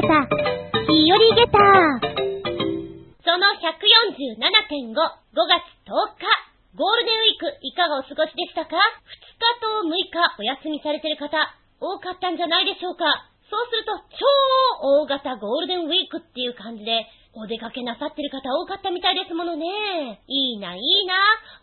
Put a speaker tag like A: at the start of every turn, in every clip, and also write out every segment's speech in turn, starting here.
A: げた、日和ゲタ
B: その147.5、5月10日、ゴールデンウィークいかがお過ごしでしたか ?2 日と6日お休みされてる方、多かったんじゃないでしょうかそうすると、超大型ゴールデンウィークっていう感じで、お出かけなさってる方多かったみたいですものね。いいな、いいな。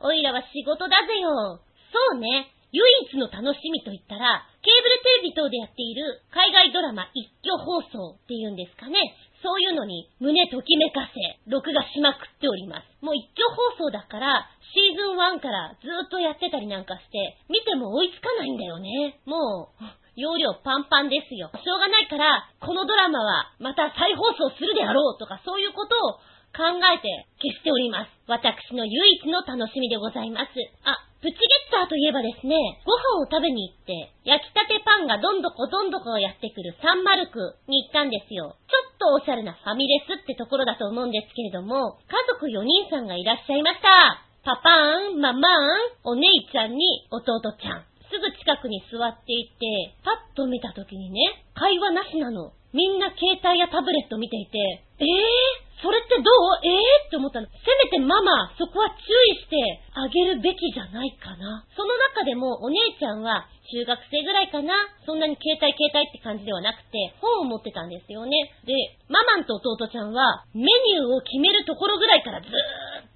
B: おいらは仕事だぜよ。そうね。唯一の楽しみといったら、ケーブルテレビ等でやっている海外ドラマ一挙放送っていうんですかね。そういうのに胸ときめかせ、録画しまくっております。もう一挙放送だから、シーズン1からずっとやってたりなんかして、見ても追いつかないんだよね。もう、容量パンパンですよ。しょうがないから、このドラマはまた再放送するであろうとか、そういうことを考えて消しております。私の唯一の楽しみでございます。あ、プチゲッターといえばですね、ご飯を食べに行って、焼きたてパンがどんどこどんどこやってくるサンマルクに行ったんですよ。ちょっとおしゃれなファミレスってところだと思うんですけれども、家族4人さんがいらっしゃいました。パパーン、ママーン、お姉ちゃんに弟ちゃん。すぐ近くに座っていて、パッと見た時にね、会話なしなの。みんな携帯やタブレット見ていて、えぇ、ー、それってどう？ええー、って思ったの。せめてママ、そこは注意してあげるべきじゃないかな。その中でもお姉ちゃんは中学生ぐらいかな？そんなに携帯携帯って感じではなくて、本を持ってたんですよね。で、ママと弟ちゃんはメニューを決めるところぐらいからずーっ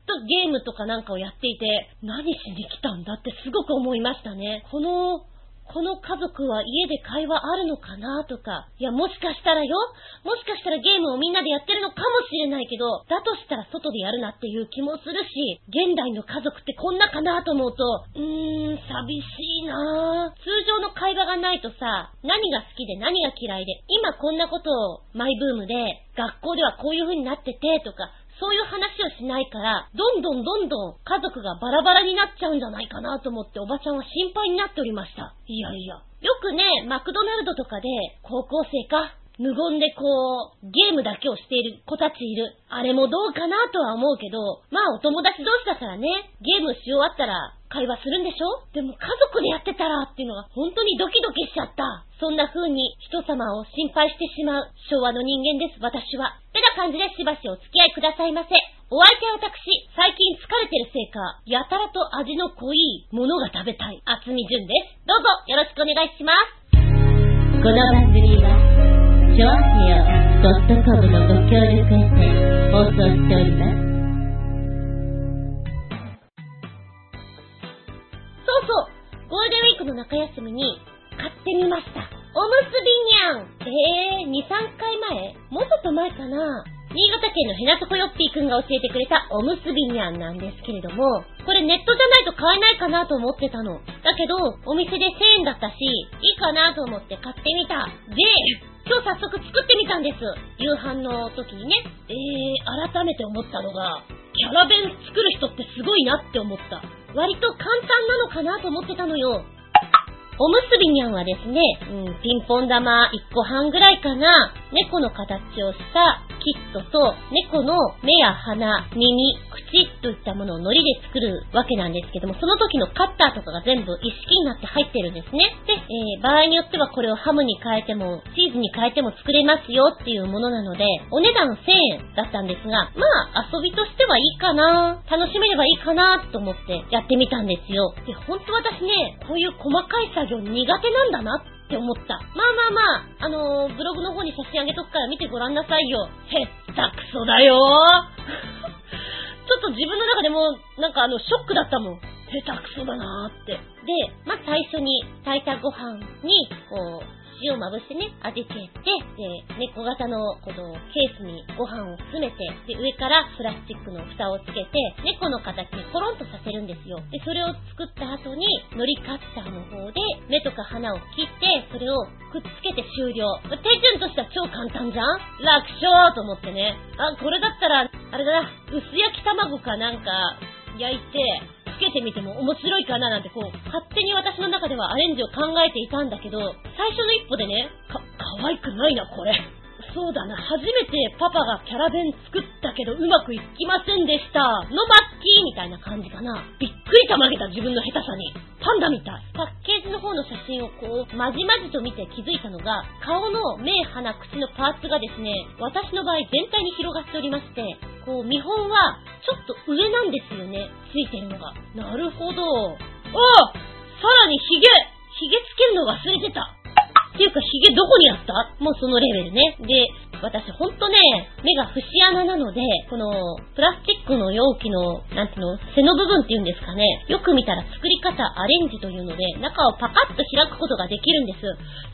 B: とゲームとかなんかをやっていて、何しに来たんだってすごく思いましたね。このこの家族は家で会話あるのかなとか、いや、もしかしたらよ、もしかしたらゲームをみんなでやってるのかもしれないけど、だとしたら外でやるなっていう気もするし、現代の家族ってこんなかなと思うと、うーん、寂しいな。通常の会話がないとさ、何が好きで何が嫌いで、今こんなことをマイブームで、学校ではこういう風になっててとか、そういう話をしないから、どんどんどんどん家族がバラバラになっちゃうんじゃないかなと思っておばちゃんは心配になっておりました。いやいや。よくね、マクドナルドとかで、高校生か無言でこう、ゲームだけをしている子たちいる。あれもどうかなとは思うけど、まあお友達同士だからね、ゲームし終わったら会話するんでしょ？でも家族でやってたらっていうのが本当にドキドキしちゃった。そんな風に人様を心配してしまう昭和の人間です、私は。てな感じでしばしお付き合いくださいませ。お相手は私、最近疲れてるせいか、やたらと味の濃いものが食べたい、厚み純です。どうぞよろしくお願いします。
C: この番組は、ショアヘオドットコムのご協力へて放送しております。
B: そうそう、ゴールデンウィークの中休みに買ってみました。おむすびにゃんえー、2、3回前？もうちょっと前かな新潟県のヘナトコヨッピーくんが教えてくれたおむすびにゃんなんですけれども、これネットじゃないと買えないかなと思ってたの。だけど、お店で1000円だったし、いいかなと思って買ってみた。で、今日早速作ってみたんです。夕飯の時にね。えー、改めて思ったのが、キャラ弁作る人ってすごいなって思った。割と簡単なのかなと思ってたのよ。おむすびにゃんはですね、うん、ピンポン玉1個半ぐらいかな、猫の形をしたキットと猫の目や鼻、耳、口といったものを糊で作るわけなんですけども、その時のカッターとかが全部一式になって入ってるんですね。で、えー、場合によってはこれをハムに変えても、チーズに変えても作れますよっていうものなので、お値段1000円だったんですが、まあ遊びとしてはいいかな、楽しめればいいかなと思ってやってみたんですよ。で、ほんと私ね、こういう細かい作女苦手なんだなって思った。まあまあまあ、あのー、ブログの方に写真上げとくから見てごらんなさいよ。へったくそだよ ちょっと自分の中でも、なんかあの、ショックだったもん。下手くそだなーって。で、まあ、最初に炊いたご飯に、こう、塩まぶしてね、味付けて、で、猫型のこのケースにご飯を詰めて、で、上からプラスチックの蓋をつけて、猫の形にコロンとさせるんですよ。で、それを作った後に、海苔カッターの方で、目とか鼻を切って、それをくっつけて終了。手順としては超簡単じゃん？楽勝と思ってね。あ、これだったら、あれだな、薄焼き卵かなんか焼いて、けてみても面白いかななんてこう、勝手に私の中ではアレンジを考えていたんだけど、最初の一歩でね、か、可愛くないな、これ。そうだな、初めてパパがキャラ弁作ったけどうまくいきませんでした。のバッキーみたいな感じかな。びっくりたまげた自分の下手さに。パンダみたい。パッケージの方の写真をこう、まじまじと見て気づいたのが、顔の目、鼻、口のパーツがですね、私の場合全体に広がっておりまして、こう、見本はちょっと上なんですよね。ついてるのが。なるほど。ああさらにヒゲヒゲつけるの忘れてた。っていうか、ヒゲどこにあった？もうそのレベルね。で、私ほんとね、目が節穴なので、この、プラスチックの容器の、なんていうの、背の部分っていうんですかね。よく見たら作り方アレンジというので、中をパカッと開くことができるんです。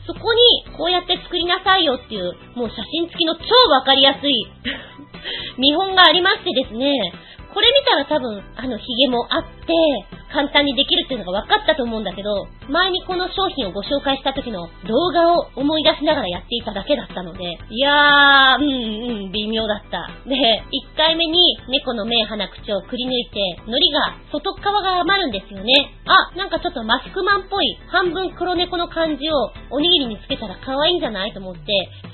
B: そこに、こうやって作りなさいよっていう、もう写真付きの超わかりやすい 見本がありましてですね、これ見たら多分、あの、ヒゲもあって、簡単にできるっていうのが分かったと思うんだけど、前にこの商品をご紹介した時の動画を思い出しながらやっていただけだったので、いやー、うんうん、微妙だった。で、1回目に猫の目、鼻、口をくり抜いて、海苔が、外側が余るんですよね。あ、なんかちょっとマスクマンっぽい、半分黒猫の感じをおにぎりにつけたら可愛いんじゃないと思って、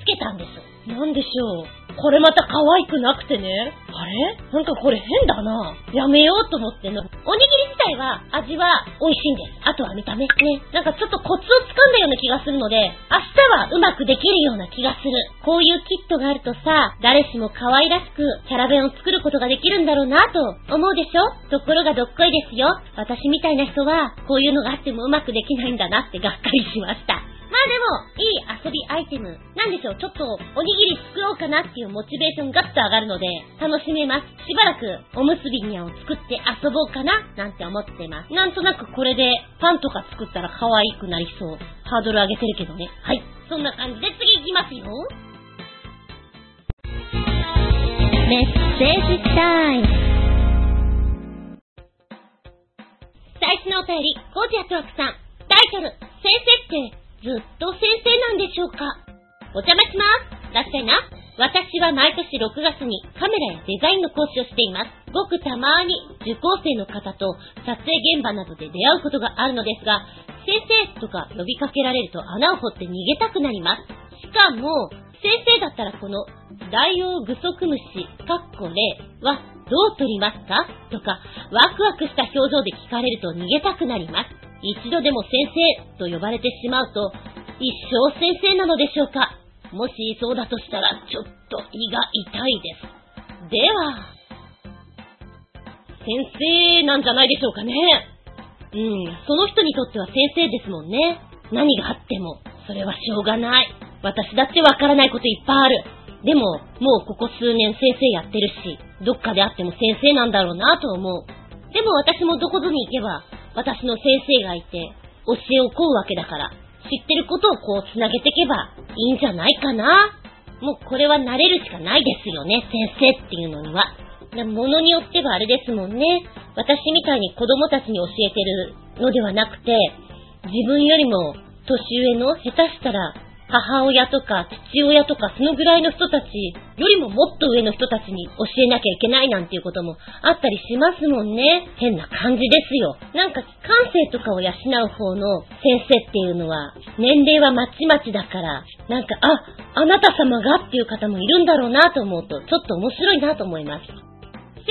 B: つけたんです。なんでしょう？これまた可愛くなくてね。あれ？なんかこれ変だな。やめようと思っての。おにぎり自体は味は美味しいんです。あとは見た目。ね。なんかちょっとコツをつかんだような気がするので、明日はうまくできるような気がする。こういうキットがあるとさ、誰しも可愛らしくキャラ弁を作ることができるんだろうなと思うでしょ？ところがどっこいですよ。私みたいな人は、こういうのがあってもうまくできないんだなってがっかりしました。まあでも、いい遊びアイテム。なんでしょう、ちょっとおにぎり作ろうかなっていうモチベーションガッと上がるので、楽しめます。しばらくおむすびにゃんを作って遊ぼうかな、なんて思ってます。なんとなくこれでパンとか作ったら可愛くなりそう。ハードル上げてるけどね。はい。そんな感じで次行きますよ。
C: メッセージタイム。
B: 最初のお便り、コージアトワクさん。タイトル、先生ってずっと先生なんでしょうか？お邪魔しますらっしゃいな。私は毎年6月にカメラやデザインの講師をしています。ごくたまに受講生の方と撮影現場などで出会うことがあるのですが、先生とか呼びかけられると穴を掘って逃げたくなります。しかも、先生だったらこのダイオウグソクムシ、かっこ例はどう取りますか？とか、ワクワクした表情で聞かれると逃げたくなります。一度でも先生と呼ばれてしまうと、一生先生なのでしょうか？もしそうだとしたら、ちょっと胃が痛いです。では、先生なんじゃないでしょうかね？うん、その人にとっては先生ですもんね。何があっても、それはしょうがない。私だってわからないこといっぱいある。でも、もうここ数年先生やってるし、どっかであっても先生なんだろうなと思う。でも私もどこぞに行けば、私の先生がいて、教えを請うわけだから、知ってることをこう繋げていけばいいんじゃないかな？もうこれは慣れるしかないですよね、先生っていうのには。ものによってはあれですもんね。私みたいに子供たちに教えてるのではなくて、自分よりも年上の下手したら母親とか父親とかそのぐらいの人たちよりももっと上の人たちに教えなきゃいけないなんていうこともあったりしますもんね。変な感じですよ。なんか感性とかを養う方の先生っていうのは年齢はまちまちだから、なんか、あ、あなた様がっていう方もいるんだろうなと思うとちょっと面白いなと思います。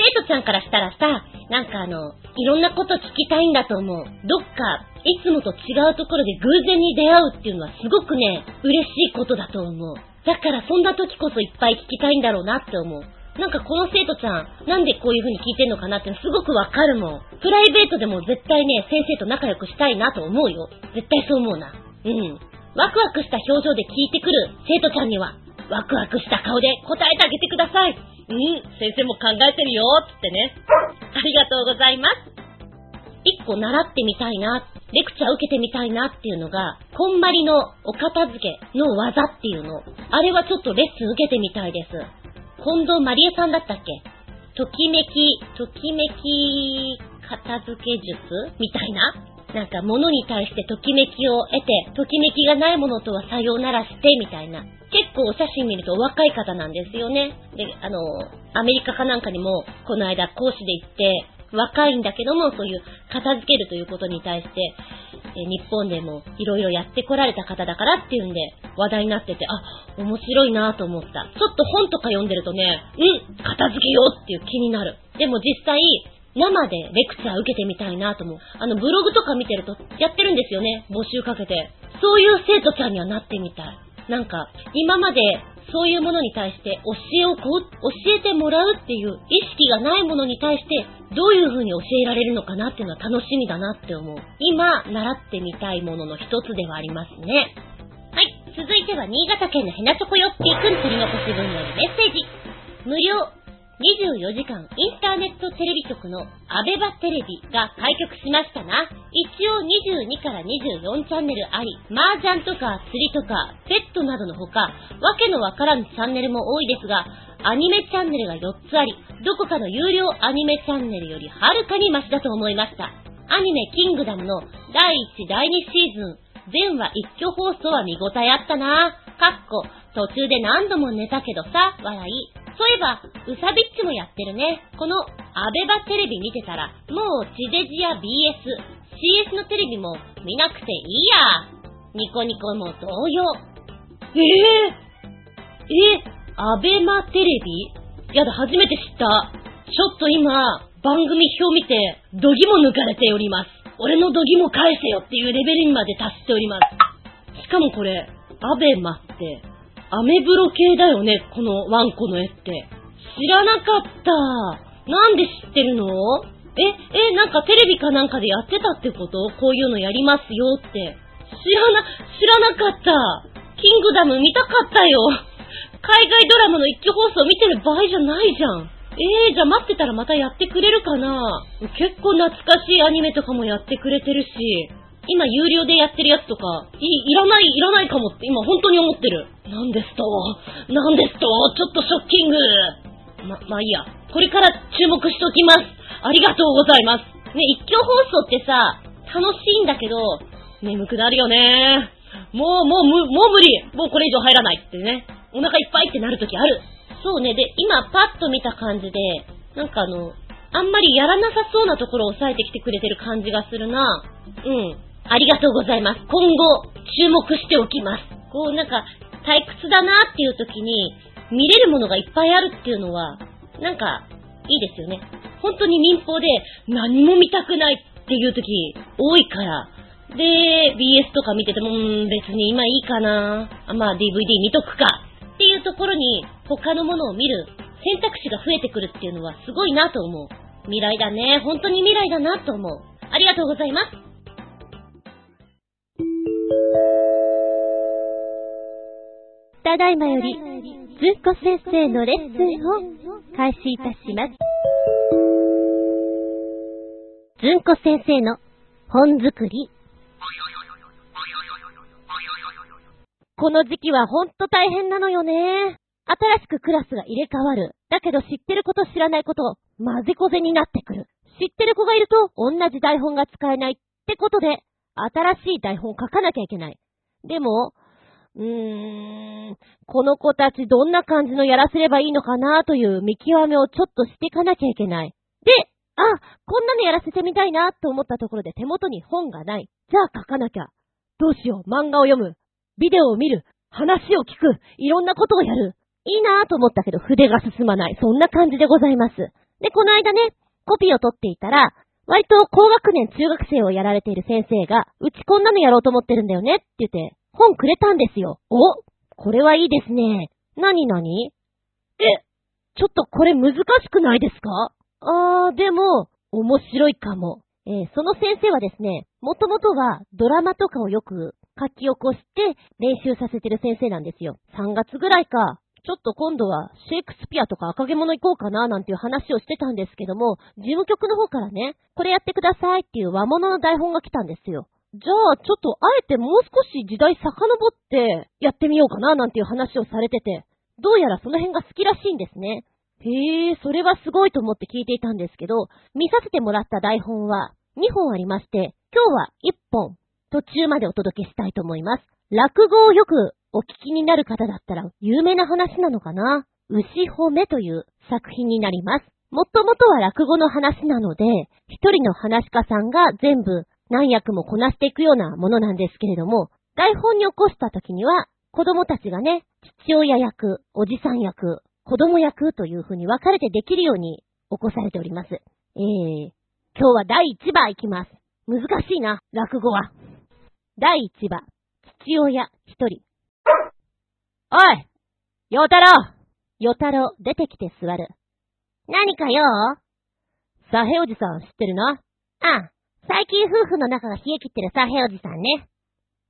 B: 生徒ちゃんからしたらさ、なんかあの、いろんなこと聞きたいんだと思う。どっかいつもと違うところで偶然に出会うっていうのはすごくね、嬉しいことだと思う。だからそんな時こそいっぱい聞きたいんだろうなって思う。なんかこの生徒ちゃん、なんでこういう風に聞いてんのかなってすごくわかるもん。プライベートでも絶対ね、先生と仲良くしたいなと思うよ。絶対そう思うな。うん。ワクワクした表情で聞いてくる生徒ちゃんには、ワクワクした顔で答えてあげてください。うん、先生も考えてるよ、つってね。ありがとうございます。一個習ってみたいな、レクチャー受けてみたいなっていうのが、こんまりのお片付けの技っていうの。あれはちょっとレッスン受けてみたいです。近藤まりえさんだったっけ？ときめき、ときめき片付け術みたいななんか物に対してときめきを得て、ときめきがないものとはさようならしてみたいな。結構お写真見るとお若い方なんですよね。で、あの、アメリカかなんかにも、この間講師で行って、若いんだけども、そういう片付けるということに対して、え日本でもいろいろやってこられた方だからっていうんで話題になってて、あ、面白いなと思った。ちょっと本とか読んでるとね、うん、片付けようっていう気になる。でも実際、生でレクチャー受けてみたいなと思う。あの、ブログとか見てるとやってるんですよね。募集かけて。そういう生徒ちゃんにはなってみたい。なんか、今までそういうものに対して教えをこう、教えてもらうっていう意識がないものに対してどういう風に教えられるのかなっていうのは楽しみだなって思う。今、習ってみたいものの一つではありますね。はい、続いては新潟県のヘナチョコヨッピーくん取り残し分よりメッセージ。無料24時間インターネットテレビ局のアベバテレビが開局しましたな。一応22から24チャンネルあり、麻雀とか釣りとかペットなどのほか、わけのわからぬチャンネルも多いですが、アニメチャンネルが4つあり、どこかの有料アニメチャンネルよりはるかにマシだと思いました。アニメキングダムの第1、第2シーズン、全話一挙放送は見応えあったな。かっこ、途中で何度も寝たけどさ、笑い。そういえば、うさびっちもやってるね。この、アベバテレビ見てたら、もう地デジや BS、CS のテレビも見なくていいや。ニコニコも同様。ええー、えアベマテレビ？やだ、初めて知った。ちょっと今、番組表見て、ドギも抜かれております。俺のドギも返せよっていうレベルにまで達しております。しかもこれ、アベマって、アメブロ系だよね、このワンコの絵って。知らなかった。なんで知ってるの？え、え、なんかテレビかなんかでやってたってこと？こういうのやりますよって。知らな、知らなかった。キングダム見たかったよ。海外ドラマの一挙放送見てる場合じゃないじゃん。えー、じゃあ待ってたらまたやってくれるかな？結構懐かしいアニメとかもやってくれてるし。今有料でやってるやつとか、い、いらない、いらないかもって今本当に思ってる。なんですとなんですとちょっとショッキングま、まあいいや。これから注目しておきます。ありがとうございます。ね、一挙放送ってさ、楽しいんだけど、眠くなるよね。もう、もう、もう無理。もうこれ以上入らないってね。お腹いっぱいってなるときある。そうね。で、今パッと見た感じで、なんかあの、あんまりやらなさそうなところを抑えてきてくれてる感じがするな。うん。ありがとうございます。今後、注目しておきます。こう、なんか、退屈だなっていう時に、見れるものがいっぱいあるっていうのは、なんか、いいですよね。本当に民放で何も見たくないっていう時多いから。で、BS とか見てても、うん、別に今いいかな。まあ DVD 見とくか。っていうところに他のものを見る選択肢が増えてくるっていうのはすごいなと思う。未来だね。本当に未来だなと思う。ありがとうございます。
C: ただいまより、ずんこ先生のレッスンを開始いたします。ずんこ先生の本作り。この時期はほんと大変なのよね。新しくクラスが入れ替わる。だけど知ってること知らないこと、混ぜこぜになってくる。知ってる子がいると同じ台本が使えないってことで、新しい台本を書かなきゃいけない。でも、うーん、この子たちどんな感じのやらせればいいのかなという見極めをちょっとしていかなきゃいけない。で、あ、こんなのやらせてみたいなと思ったところで手元に本がない。じゃあ書かなきゃ。どうしよう、漫画を読む。ビデオを見る。話を聞く。いろんなことをやる。いいなぁと思ったけど筆が進まない。そんな感じでございます。で、この間ね、コピーを取っていたら、割と高学年中学生をやられている先生が、うちこんなのやろうと思ってるんだよねって言って、本くれたんですよ。おこれはいいですね。なになにえ、ちょっとこれ難しくないですかあー、でも、面白いかも。えー、その先生はですね、もともとはドラマとかをよく書き起こして練習させてる先生なんですよ。3月ぐらいか、ちょっと今度はシェイクスピアとか赤毛物行こうかななんていう話をしてたんですけども、事務局の方からね、これやってくださいっていう和物の台本が来たんですよ。じゃあ、ちょっとあえてもう少し時代遡ってやってみようかななんていう話をされてて、どうやらその辺が好きらしいんですね。へえ、それはすごいと思って聞いていたんですけど、見させてもらった台本は2本ありまして、今日は1本途中までお届けしたいと思います。落語をよくお聞きになる方だったら有名な話なのかな？牛褒めという作品になります。もともとは落語の話なので、一人の話家さんが全部何役もこなしていくようなものなんですけれども、台本に起こした時には、子供たちがね、父親役、おじさん役、子供役という風に分かれてできるように起こされております。えー、今日は第1話いきます。難しいな、落語は。第1話、父親一人。おい陽太郎陽太郎出てきて座る。
A: 何かよ
C: サヘおじさん知ってるな？
A: あ、最近夫婦の仲が冷え切ってるサヘおじさんね。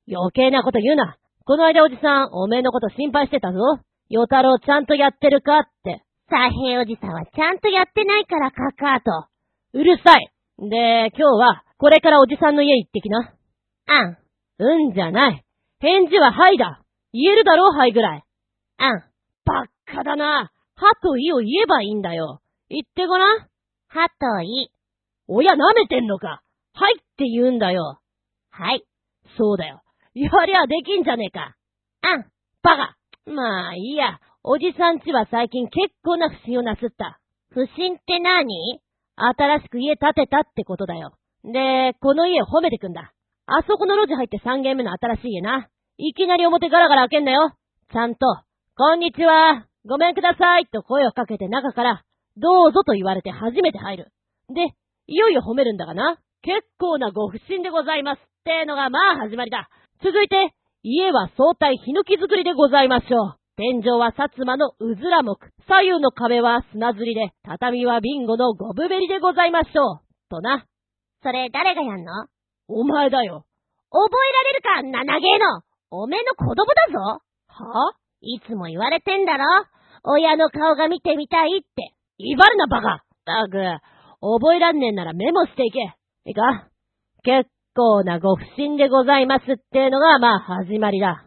C: 余計なこと言うな。この間おじさん、おめえのこと心配してたぞ。ヨ太郎ちゃんとやってるかって。
A: サヘおじさんはちゃんとやってないからカカーと。
C: うるさい。で、今日は、これからおじさんの家行ってきな。
A: あん。
C: うんじゃない。返事ははいだ。言えるだろはいぐらい。
A: あん。
C: ばっかだな。はといを言えばいいんだよ。言ってごらん。
A: はとい。
C: 親舐めてんのか。はいって言うんだよ。
A: はい。
C: そうだよ。やりゃできんじゃねえか。
A: あん。
C: バカ。まあいいや。おじさんちは最近結構な不審をなすった。
A: 不審って何？
C: 新しく家建てたってことだよ。で、この家褒めてくんだ。あそこの路地入って3軒目の新しい家な。いきなり表ガラガラ開けんなよ。ちゃんと、こんにちは、ごめんくださいと声をかけて中から、どうぞと言われて初めて入る。で、いよいよ褒めるんだがな。結構なご不審でございますってのがまあ始まりだ。続いて、家は相対ヒノキ作りでございましょう。天井は薩摩のうずら木。左右の壁は砂ずりで、畳はビンゴのゴブベリでございましょう。とな。
A: それ誰がやんの？
C: お前だよ。
A: 覚えられるか、七芸の。おめえの子供だぞ。
C: はい
A: つも言われてんだろ親の顔が見てみたいって。
C: 威張るな、バカたく、覚えらんねえならメモしていけ。いいか？結構なご不審でございますってのが、まあ、始まりだ。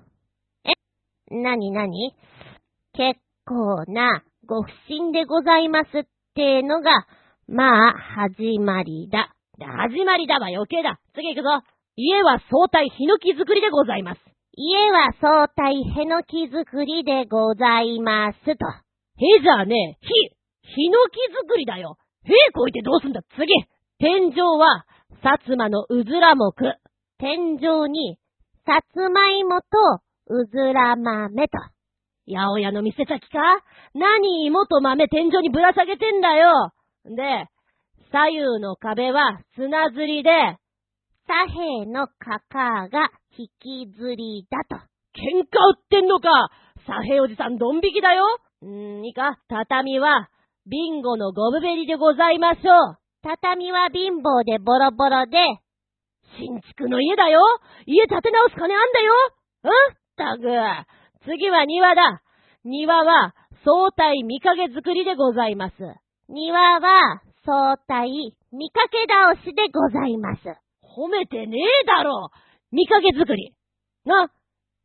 C: え？
A: なになに？結構なご不審でございますってのが、まあ、始まりだ。
C: 始まりだわ、余計だ。次行くぞ。家は相対ヒノキ作りでございます。
A: 家は相対ヘノキ作りでございますと。
C: へじゃねえ、ひ、ヒノキ作りだよ。へこいてどうすんだ、次。天井は、薩摩のうずら木。
A: 天井に、さつまいもと、うずら豆と。
C: 八百屋の店先か？何芋と豆天井にぶら下げてんだよ。で、左右の壁は砂ずりで、
A: 左辺のカカが引きずりだと。
C: 喧嘩売ってんのか左辺おじさんドン引きだよんー、いいか畳は、ビンゴのゴブベリでございましょう。
A: 畳は貧乏でボロボロで、
C: 新築の家だよ家建て直す金あんだようん？ったく、次は庭だ。庭は相対見かけ作りでございます。
A: 庭は相対見かけ倒しでございます。
C: 褒めてねえだろ見かけ作り。な、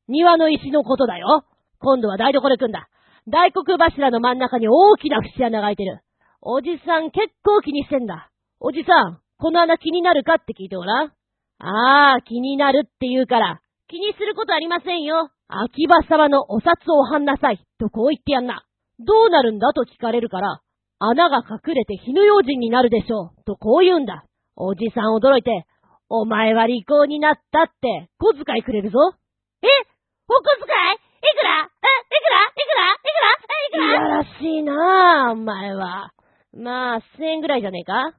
C: 庭の石のことだよ。今度は台所行くんだ。大黒柱の真ん中に大きな節穴が開いてる。おじさん結構気にしてんだ。おじさん、この穴気になるかって聞いてごらん。ああ、気になるって言うから、気にすることありませんよ。秋葉様のお札をはんなさい。とこう言ってやんな。どうなるんだ？と聞かれるから、穴が隠れて火の用心になるでしょう。とこう言うんだ。おじさん驚いて、お前は利口になったって、小遣いくれるぞ。
A: え？お小遣い？いくら？え、いくら？いくら？いくら？いくら？い
C: やらしいなあ、お前は。まあ、千円ぐらいじゃねえか？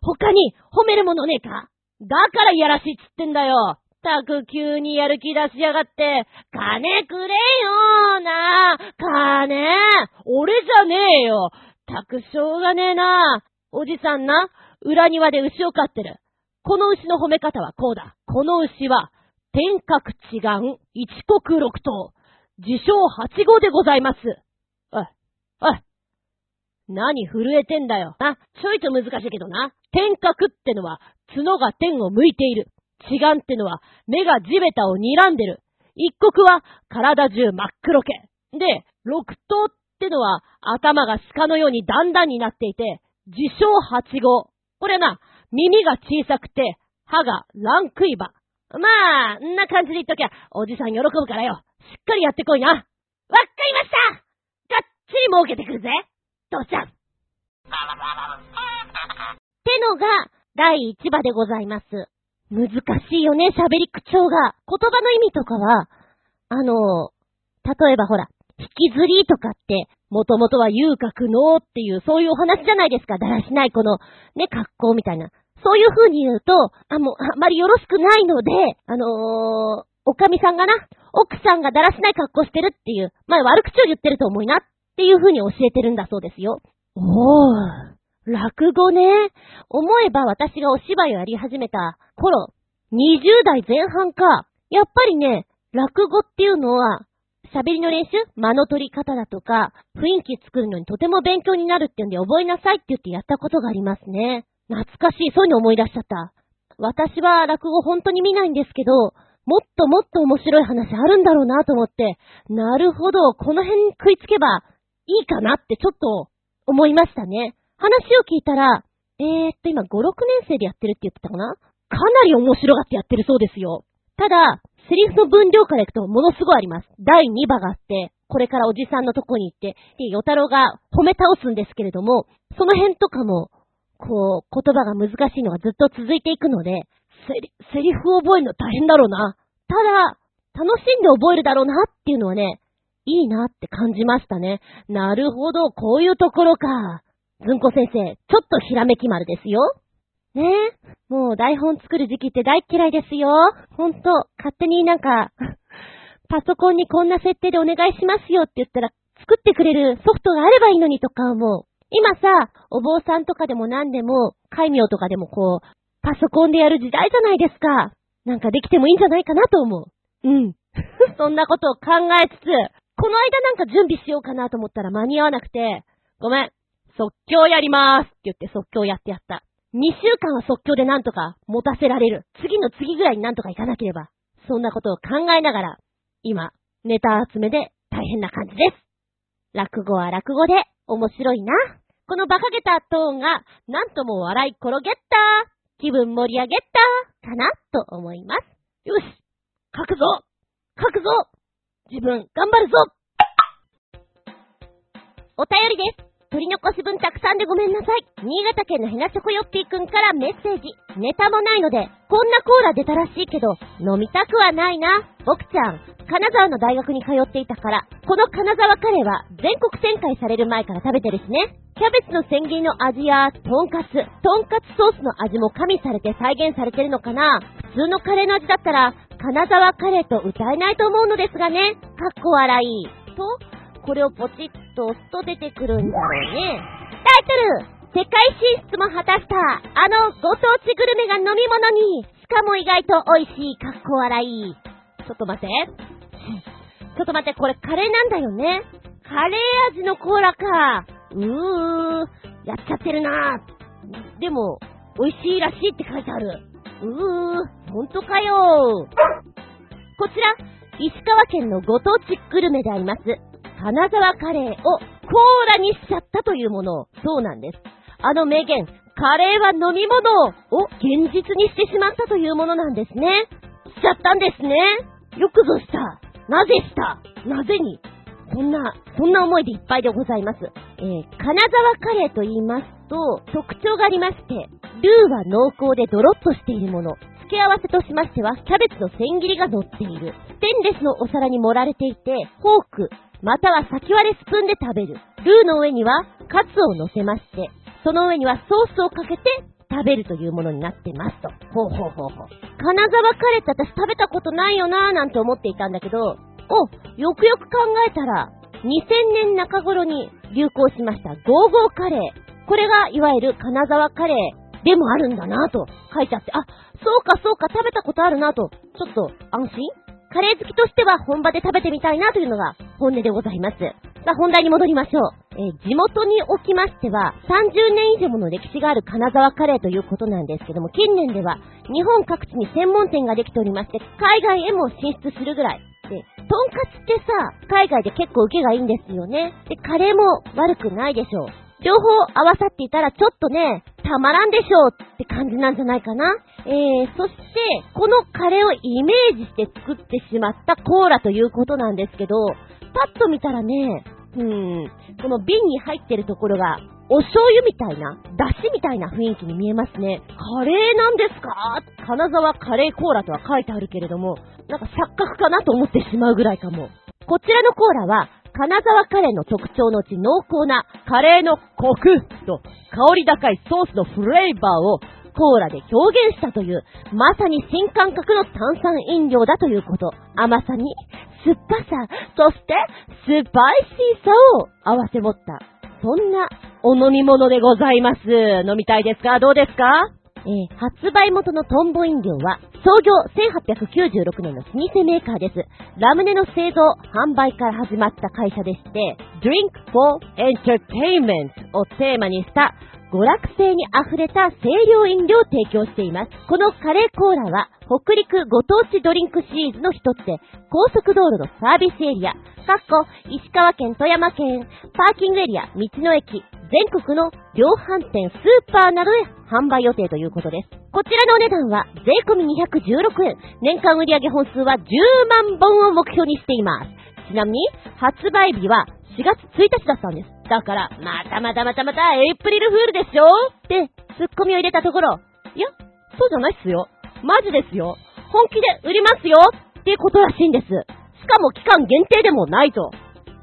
C: 他に？褒めるものねえか？だからいやらしいっつってんだよ。たく急にやる気出しやがって、金くれよな。金？俺じゃねえよ。たくしょうがねえな。おじさんな、裏庭で牛を飼ってる。この牛の褒め方はこうだ。この牛は、天格違眼、一国六頭、自称八号でございます。おい、おい。何震えてんだよ。な、ちょいと難しいけどな。天格ってのは、角が天を向いている。違眼ってのは、目が地べたを睨んでる。一国は、体中真っ黒け。で、六頭ってのは、頭が鹿のように段々になっていて、自称八号。これな、耳が小さくて、歯がランクイバ。まあ、んな感じで言っときゃ、おじさん喜ぶからよ。しっかりやってこいな。わっかりましたがっちり儲けてくるぜ父ちゃん？ってのが、第1話でございます。難しいよね、喋り口調が。言葉の意味とかは、あの、例えばほら、引きずりとかって、もともとは遊郭のっていう、そういうお話じゃないですか。だらしないこの、ね、格好みたいな。そういう風に言うと、あ、もう、あんまりよろしくないので、あのー、おかみさんがな、奥さんがだらしない格好してるっていう、まあ悪口を言ってると思いなっていう風に教えてるんだそうですよ。おー、落語ね。思えば私がお芝居をやり始めた頃、20代前半か。やっぱりね、落語っていうのは、喋りの練習間の取り方だとか、雰囲気作るのにとても勉強になるっていうんで覚えなさいって言ってやったことがありますね。懐かしい、そういうの思い出しちゃった。私は落語本当に見ないんですけど、もっともっと面白い話あるんだろうなと思って、なるほど、この辺に食いつけばいいかなってちょっと思いましたね。話を聞いたら、えーっと今5、6年生でやってるって言ってたかな？かなり面白がってやってるそうですよ。ただ、セリフの分量からいくとものすごいあります。第2話があって、これからおじさんのとこに行って、で、ヨタロが褒め倒すんですけれども、その辺とかも、こう、言葉が難しいのがずっと続いていくので、セリ、セリフを覚えるの大変だろうな。ただ、楽しんで覚えるだろうなっていうのはね、いいなって感じましたね。なるほど、こういうところか。ずんこ先生、ちょっとひらめき丸ですよ。ね？え。もう台本作る時期って大嫌いですよ。ほんと、勝手になんか、パソコンにこんな設定でお願いしますよって言ったら、作ってくれるソフトがあればいいのにとか思う。今さ、お坊さんとかでも何でも、戒名とかでもこう、パソコンでやる時代じゃないですか。なんかできてもいいんじゃないかなと思う。うん。そんなことを考えつつ、この間なんか準備しようかなと思ったら間に合わなくて、ごめん、即興やりまーすって言って即興やってやった。2週間は即興でなんとか持たせられる。次の次ぐらいになんとかいかなければ。そんなことを考えながら、今、ネタ集めで大変な感じです。落語は落語で面白いな。この馬鹿げたトーンが、なんとも笑い転げった気分盛り上げったかなと思います。よし書くぞ書くぞ自分頑張るぞお便りです。取り残し分たくさんでごめんなさい。新潟県のヘナチョコヨッピーくんからメッセージ。ネタもないので、こんなコーラ出たらしいけど、飲みたくはないな。僕ちゃん、金沢の大学に通っていたから、この金沢カレーは全国展開される前から食べてるしね。キャベツの千切りの味や、トンカツ、トンカツソースの味も加味されて再現されてるのかな普通のカレーの味だったら、金沢カレーと歌えないと思うのですがね。かっこ笑い。と、これをポチッと押すと出てくるんだろうね。タイトル世界進出も果たしたあのご当地グルメが飲み物に、しかも意外と美味しいかっこ笑い。ちょっと待って。ちょっと待って、これカレーなんだよね。カレー味のコーラか。うー、やっちゃってるなでも、美味しいらしいって書いてある。うー、ほんとかよこちら、石川県のご当地グルメであります。金沢カレーをコーラにしちゃったというもの。そうなんです。あの名言、カレーは飲み物を現実にしてしまったというものなんですね。しちゃったんですね。よくぞした。なぜした？なぜに？そんな、そんな思いでいっぱいでございます。えー、金沢カレーと言いますと、特徴がありまして、ルーは濃厚でドロッとしているもの。付け合わせとしましては、キャベツの千切りが乗っている。ステンレスのお皿に盛られていて、フォーク、または先割れスプーンで食べる。ルーの上にはカツを乗せまして、その上にはソースをかけて食べるというものになってますと。ほうほうほうほう。金沢カレーって私食べたことないよなーなんて思っていたんだけど、お、よくよく考えたら、2000年中頃に流行しましたゴーゴーカレー。これがいわゆる金沢カレーでもあるんだなぁと書いてあって、あ、そうかそうか食べたことあるなぁと、ちょっと安心？カレー好きとしては本場で食べてみたいなというのが本音でございます。さあ本題に戻りましょう。えー、地元におきましては30年以上もの歴史がある金沢カレーということなんですけども、近年では日本各地に専門店ができておりまして、海外へも進出するぐらい。で、とんかつってさ、海外で結構受けがいいんですよね。で、カレーも悪くないでしょう。両方合わさっていたらちょっとね、たまらんでしょうって感じなんじゃないかな。えー、そして、このカレーをイメージして作ってしまったコーラということなんですけど、パッと見たらね、うん、この瓶に入ってるところが、お醤油みたいな、だしみたいな雰囲気に見えますね。カレーなんですか？金沢カレーコーラとは書いてあるけれども、なんか錯覚かなと思ってしまうぐらいかも。こちらのコーラは、金沢カレーの特徴のうち濃厚なカレーのコクと香り高いソースのフレーバーをコーラで表現したという、まさに新感覚の炭酸飲料だということ。甘さに酸っぱさ、そしてスパイシーさを合わせ持った。そんなお飲み物でございます。飲みたいですか？どうですか？えー、発売元のトンボ飲料は、創業1896年の老舗メーカーです。ラムネの製造、販売から始まった会社でして、Drink for Entertainment をテーマにした娯楽性に溢れた清涼飲料を提供しています。このカレーコーラは、北陸ご当地ドリンクシリーズの一つで、高速道路のサービスエリア、かっこ石川県、富山県、パーキングエリア、道の駅、全国の量販店、スーパーなどで販売予定ということです。こちらのお値段は税込み216円。年間売上本数は10万本を目標にしています。ちなみに、発売日は4月1日だったんです。だから、またまたまたまたエイプリルフールでしょって、ツッコミを入れたところ、いや、そうじゃないっすよ。マジですよ。本気で売りますよっていうことらしいんです。しかも期間限定でもないと。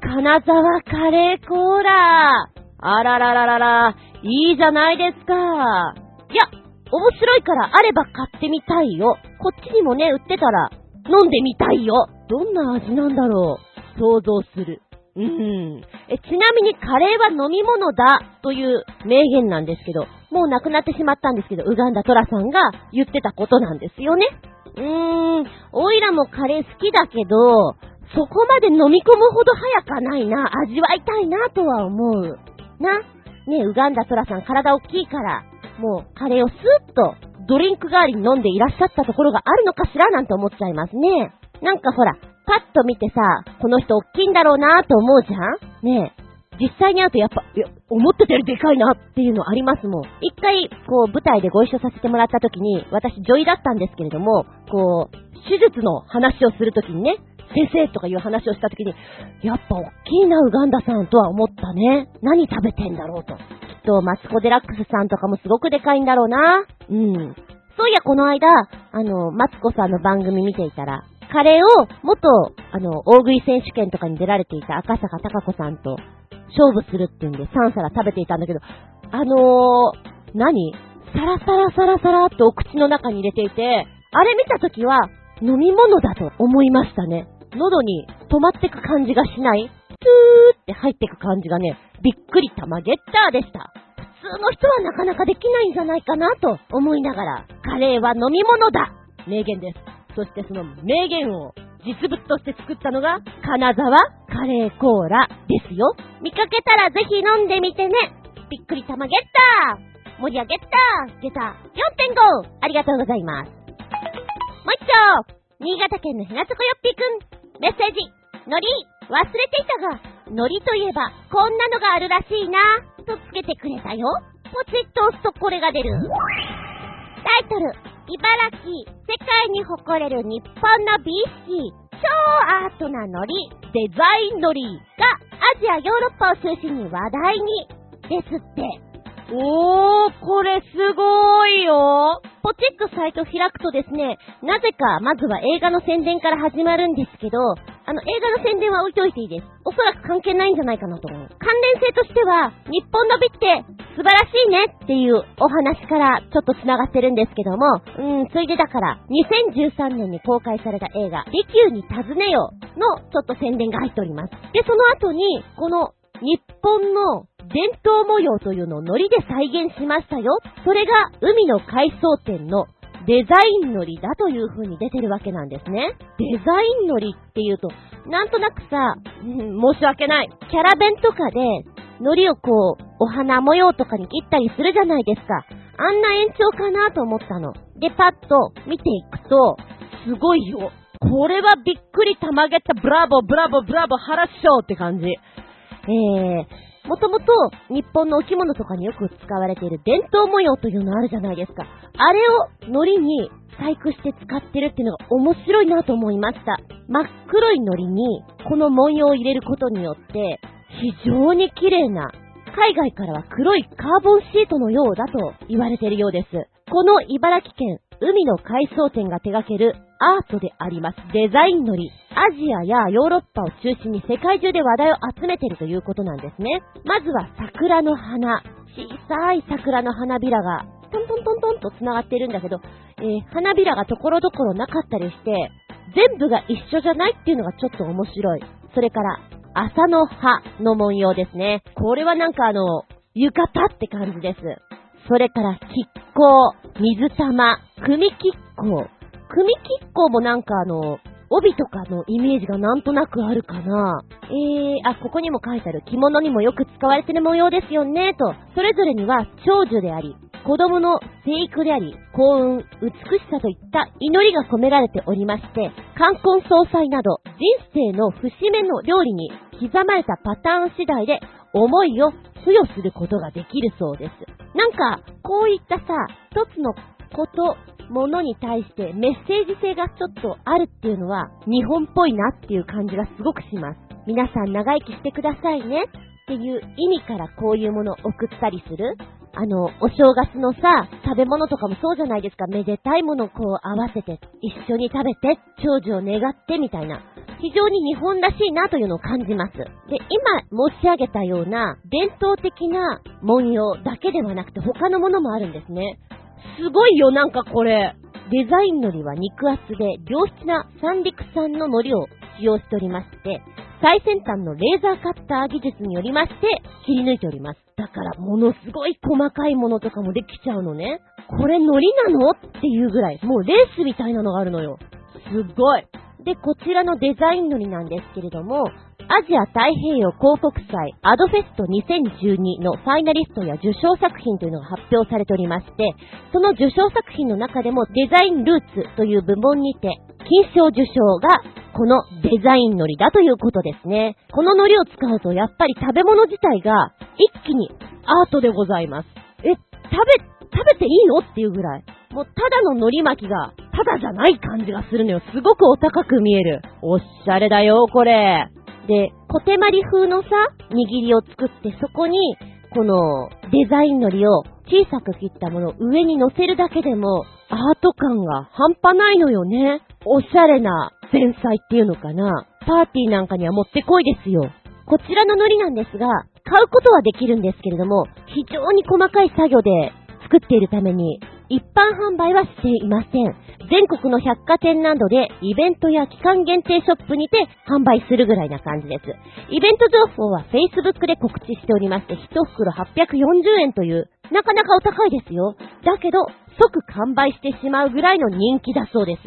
C: 金沢カレーコーラあららららら、いいじゃないですか。いや、面白いからあれば買ってみたいよ。こっちにもね、売ってたら、飲んでみたいよ。どんな味なんだろう。想像する。うん。え、ちなみにカレーは飲み物だという名言なんですけど、もう亡くなってしまったんですけど、ウガンダトラさんが言ってたことなんですよね。うーん、おいらもカレー好きだけど、そこまで飲み込むほど早かないな、味わいたいなとは思う。な、ね、ウガンダトラさん体大きいから、もうカレーをスーッとドリンク代わりに飲んでいらっしゃったところがあるのかしらなんて思っちゃいますね。なんかほら、パッと見てさ、この人大きいんだろうなと思うじゃん？ねえ。実際に会うとやっぱ、いや、思ってたよりでかいなっていうのありますもん。一回、こう、舞台でご一緒させてもらった時に、私女医だったんですけれども、こう、手術の話をするときにね、先生とかいう話をしたときに、やっぱ大きいな、ウガンダさんとは思ったね。何食べてんだろうと。きっと、マツコデラックスさんとかもすごくでかいんだろうな。うん。そういや、この間、あの、マツコさんの番組見ていたら、カレーを元、あの、大食い選手権とかに出られていた赤坂隆子さんと勝負するっていうんで3皿食べていたんだけど、あのー、何？サラサラサラサラっとお口の中に入れていて、あれ見たときは飲み物だと思いましたね。喉に止まってく感じがしない、ツーって入ってく感じがね、びっくりたまゲッターでした。普通の人はなかなかできないんじゃないかなと思いながら、カレーは飲み物だ名言です。そしてその名言を実物として作ったのが、金沢カレーコーラですよ。見かけたらぜひ飲んでみてね。びっくりたまゲッター盛り上げたゲタ4.5ありがとうございます。もう一丁新潟県のひなつこよっぴーくんメッセージ、のり、忘れていたが、のりといえば、こんなのがあるらしいな、とつけてくれたよ。ポチッと押すとこれが出る。タイトル、茨城、世界に誇れる日本の美意識、超アートなノリ、デザインノリがアジア、ヨーロッパを中心に話題に、ですって。おー、これすごいよ。ポチッとサイト開くとですね、なぜか、まずは映画の宣伝から始まるんですけど、あの、映画の宣伝は置いといていいです。おそらく関係ないんじゃないかなと思う。関連性としては、日本の美って素晴らしいねっていうお話からちょっと繋がってるんですけども、うん、ついでだから、2013年に公開された映画、利休に尋ねよのちょっと宣伝が入っております。で、その後に、この日本の伝統模様というのを糊で再現しましたよ。それが海の海藻店のデザイン糊だという風に出てるわけなんですね。デザイン糊っていうと、なんとなくさ、申し訳ない。キャラ弁とかで、糊をこう、お花模様とかに切ったりするじゃないですか。あんな延長かなと思ったの。で、パッと見ていくと、すごいよ。これはびっくりたまげたブラボーブラボーブラボー腹っしょって感じ。えー、もともと日本のお着物とかによく使われている伝統模様というのあるじゃないですか。あれを糊に細工して使ってるっていうのが面白いなと思いました。真っ黒い糊にこの文様を入れることによって非常に綺麗な海外からは黒いカーボンシートのようだと言われているようです。この茨城県海の海藻店が手掛けるアートでありますデザインのり。アジアやヨーロッパを中心に世界中で話題を集めているということなんですね。まずは桜の花。小さい桜の花びらがトントントントンと繋がっているんだけど、えー、花びらがところどころなかったりして、全部が一緒じゃないっていうのがちょっと面白い。それから、朝の葉の文様ですね。これはなんかあの、浴衣って感じです。それから、亀甲、水玉、組亀甲。組亀甲もなんかあの、帯とかのイメージがなんとなくあるかな。えー、あ、ここにも書いてある着物にもよく使われてる模様ですよね、と。それぞれには長寿であり、子供の生育であり、幸運、美しさといった祈りが込められておりまして、冠婚葬祭など人生の節目の料理に刻まれたパターン次第で思いを付与することができるそうです。なんか、こういったさ、一つのこと、ものに対してメッセージ性がちょっとあるっていうのは日本っぽいなっていう感じがすごくします。皆さん長生きしてくださいねっていう意味からこういうものを送ったりするあの、お正月のさ、食べ物とかもそうじゃないですか。めでたいものをこう合わせて、一緒に食べて、長寿を願ってみたいな。非常に日本らしいなというのを感じます。で、今申し上げたような伝統的な文様だけではなくて他のものもあるんですね。すごいよ、なんかこれ。デザインのりは肉厚で良質な三陸産の海苔を使用しておりまして、最先端のレーザーカッター技術によりまして切り抜いております。だから、ものすごい細かいものとかもできちゃうのね。これ海苔なの？っていうぐらい、もうレースみたいなのがあるのよ。すごい。で、こちらのデザイン海苔なんですけれども、アジア太平洋広告祭アドフェスト2012のファイナリストや受賞作品というのが発表されておりまして、その受賞作品の中でもデザインルーツという部門にて、金賞受賞がこのデザイン海苔だということですね。この海苔を使うとやっぱり食べ物自体が一気にアートでございます。え、食べ、食べていいの？っていうぐらい。もうただの海苔巻きが、ただじゃない感じがするのよ。すごくお高く見える。おしゃれだよ、これ。で、コテマリ風のさ、握りを作ってそこに、このデザインのりを小さく切ったものを上に乗せるだけでも、アート感が半端ないのよね。おしゃれな前菜っていうのかな。パーティーなんかにはもってこいですよ。こちらの海苔なんですが、買うことはできるんですけれども、非常に細かい作業で作っているために、一般販売はしていません。全国の百貨店などでイベントや期間限定ショップにて販売するぐらいな感じです。イベント情報は Facebook で告知しておりまして、1袋840円という、なかなかお高いですよ。だけど、即完売してしまうぐらいの人気だそうです。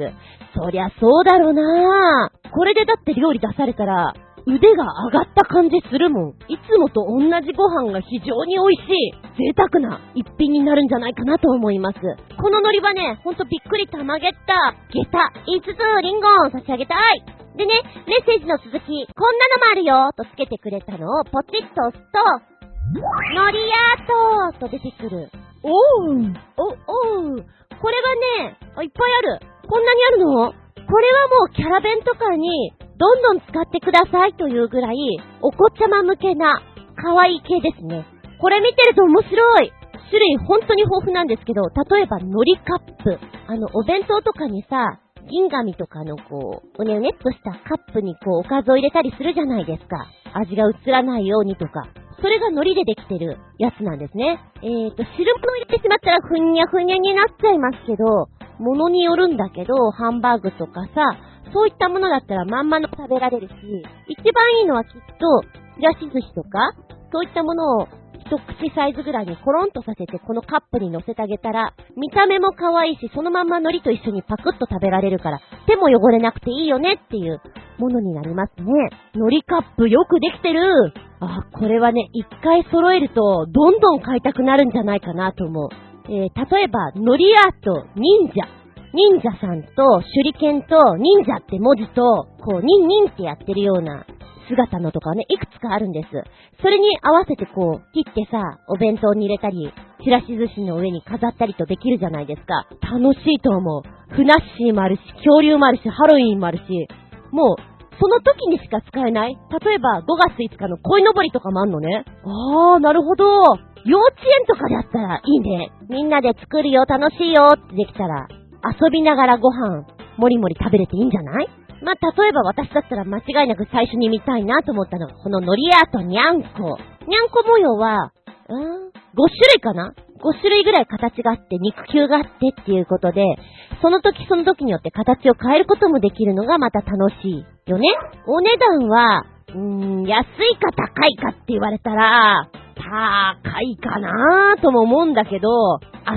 C: そりゃそうだろうなぁ。これでだって料理出されたら、腕が上がった感じするもん。いつもと同じご飯が非常に美味しい、贅沢な一品になるんじゃないかなと思います。この海苔はね、ほんとびっくり玉ゲッタ、下駄、5つリンゴを差し上げたい。でね、メッセージの続き、こんなのもあるよとつけてくれたのをポチッと押すと、のりアートと出てくる。おうお、おうこれがねあ、いっぱいある。こんなにあるの？これはもうキャラ弁とかにどんどん使ってくださいというぐらい、お子ちゃま向けな、可愛い系ですね。これ見てると面白い。種類本当に豊富なんですけど、例えば海苔カップ。あの、お弁当とかにさ、銀紙とかのこう、おねおねっとしたカップにこう、おかずを入れたりするじゃないですか。味が映らないようにとか。それが海苔でできてるやつなんですね。えーと、汁物入れてしまったらふにゃふにゃになっちゃいますけど、ものによるんだけど、ハンバーグとかさ、そういったものだったらまんまの食べられるし、一番いいのはきっと、ちらし寿司とか、そういったものを一口サイズぐらいにコロンとさせてこのカップに乗せてあげたら、見た目も可愛いし、そのまんま海苔と一緒にパクッと食べられるから、手も汚れなくていいよねっていうものになりますね。海苔カップよくできてるあ、これはね、一回揃えると、どんどん買いたくなるんじゃないかなと思う。えー、例えば、海苔アート忍者。忍者さんと手裏剣と忍者って文字と、こう、ニンニンってやってるような姿のとかね、いくつかあるんです。それに合わせてこう、切ってさ、お弁当に入れたり、ちらし寿司の上に飾ったりとできるじゃないですか。楽しいと思う。ふなっしーもあるし、恐竜もあるし、ハロウィンもあるし、もう、その時にしか使えない例えば5月5日の恋のぼりとかもあんのね。あー、なるほど。幼稚園とかであったらいいね。みんなで作るよ、楽しいよってできたら、遊びながらご飯、もりもり食べれていいんじゃない？まあ、例えば私だったら間違いなく最初に見たいなと思ったのが、こののりアートにゃんこ。にゃんこ模様は、うん ?5 種類かな ?5 種類ぐらい形があって、肉球があってっていうことで、その時その時によって形を変えることもできるのがまた楽しいよね。お値段は、うーん、安いか高いかって言われたら、高いかなぁとも思うんだけど、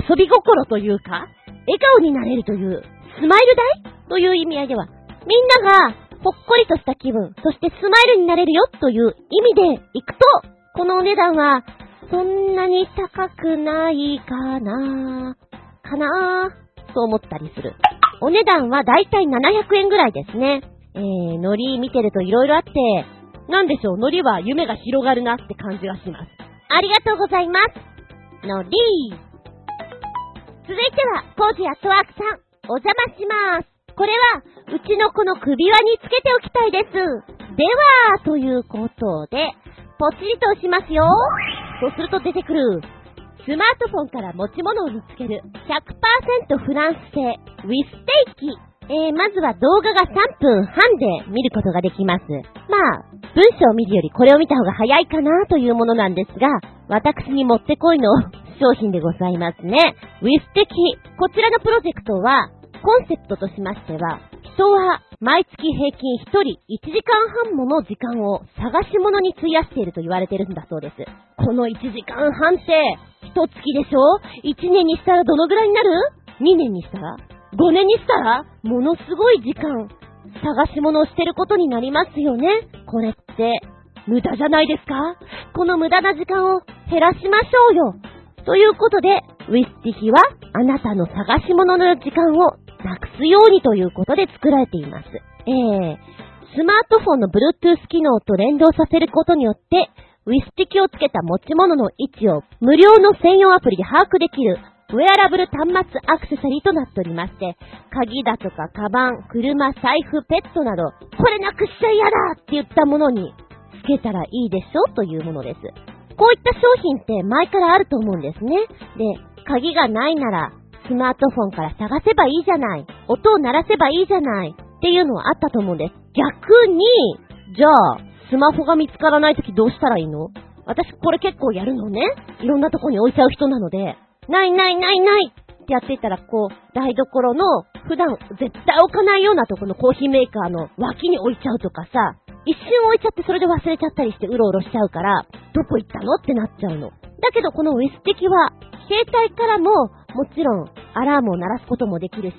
C: 遊び心というか、笑顔になれるという、スマイル代？という意味合いでは、みんながほっこりとした気分、そしてスマイルになれるよという意味で行くと、このお値段は、そんなに高くないかなかなと思ったりする。お値段はだいたい700円ぐらいですね。えー、海苔見てると色々あって、なんでしょう、海苔は夢が広がるなって感じがします。ありがとうございます。のり続いては、コージアットワークさん、お邪魔します。これは、うちの子の首輪につけておきたいです。では、ということで、ポチリと押しますよ。そうすると出てくる、スマートフォンから持ち物を見つける100%フランス製ウィステーキ。えー、まずは動画が3分半で見ることができます。まあ、文章を見るよりこれを見た方が早いかなというものなんですが、私にもってこいの商品でございますね。ウィステキ。こちらのプロジェクトは、コンセプトとしましては、人は毎月平均1人1時間半もの時間を探し物に費やしていると言われてるんだそうです。この1時間半って、1月でしょ ?1 年にしたらどのぐらいになる ?2 年にしたら ?5 年にしたら？ものすごい時間、探し物をしてることになりますよね。これって、無駄じゃないですか？この無駄な時間を減らしましょうよ。ということで、ウィスティヒはあなたの探し物の時間をなくすようにということで作られています。えー、スマートフォンの Bluetooth 機能と連動させることによって、ウィスティキをつけた持ち物の位置を無料の専用アプリで把握できるウェアラブル端末アクセサリーとなっておりまして、鍵だとかカバン、車、財布、ペットなど、これなくしちゃ嫌だって言ったものにつけたらいいでしょというものです。こういった商品って前からあると思うんですね。で、鍵がないならスマートフォンから探せばいいじゃない。音を鳴らせばいいじゃない。っていうのはあったと思うんです。逆に、じゃあ、スマホが見つからない時どうしたらいいの？私これ結構やるのね。いろんなとこに置いちゃう人なので、ないないないないってやっていたら、こう、台所の普段絶対置かないようなとこのコーヒーメーカーの脇に置いちゃうとかさ、一瞬置いちゃってそれで忘れちゃったりしてうろうろしちゃうから、どこ行ったの？ってなっちゃうの。だけどこのウィステキは、携帯からももちろん、アラームを鳴らすこともできるし、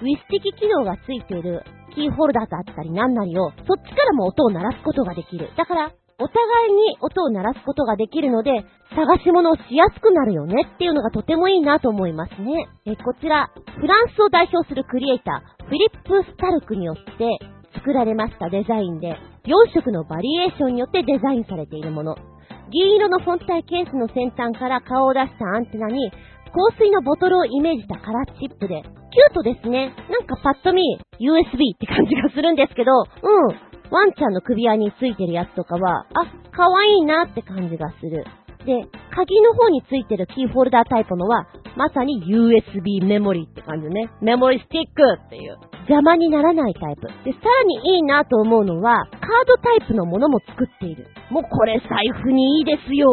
C: ウィステキ機能がついているキーホルダーだったり何なりを、そっちからも音を鳴らすことができる。だから、お互いに音を鳴らすことができるので、探し物をしやすくなるよねっていうのがとてもいいなと思いますね。え、こちら、フランスを代表するクリエイター、フィリップ・スタルクによって作られましたデザインで、4色のバリエーションによってデザインされているもの。銀色の本体ケースの先端から顔を出したアンテナに香水のボトルをイメージしたカラーチップで、キュートですね。なんかパッと見、USB って感じがするんですけど、うん。ワンちゃんの首輪についてるやつとかは、あ、可愛いいなって感じがする。で、鍵の方についてるキーホルダータイプのは、まさに USB メモリーって感じね。メモリスティックっていう。邪魔にならないタイプ。で、さらにいいなと思うのは、カードタイプのものも作っている。もうこれ財布にいいですよ。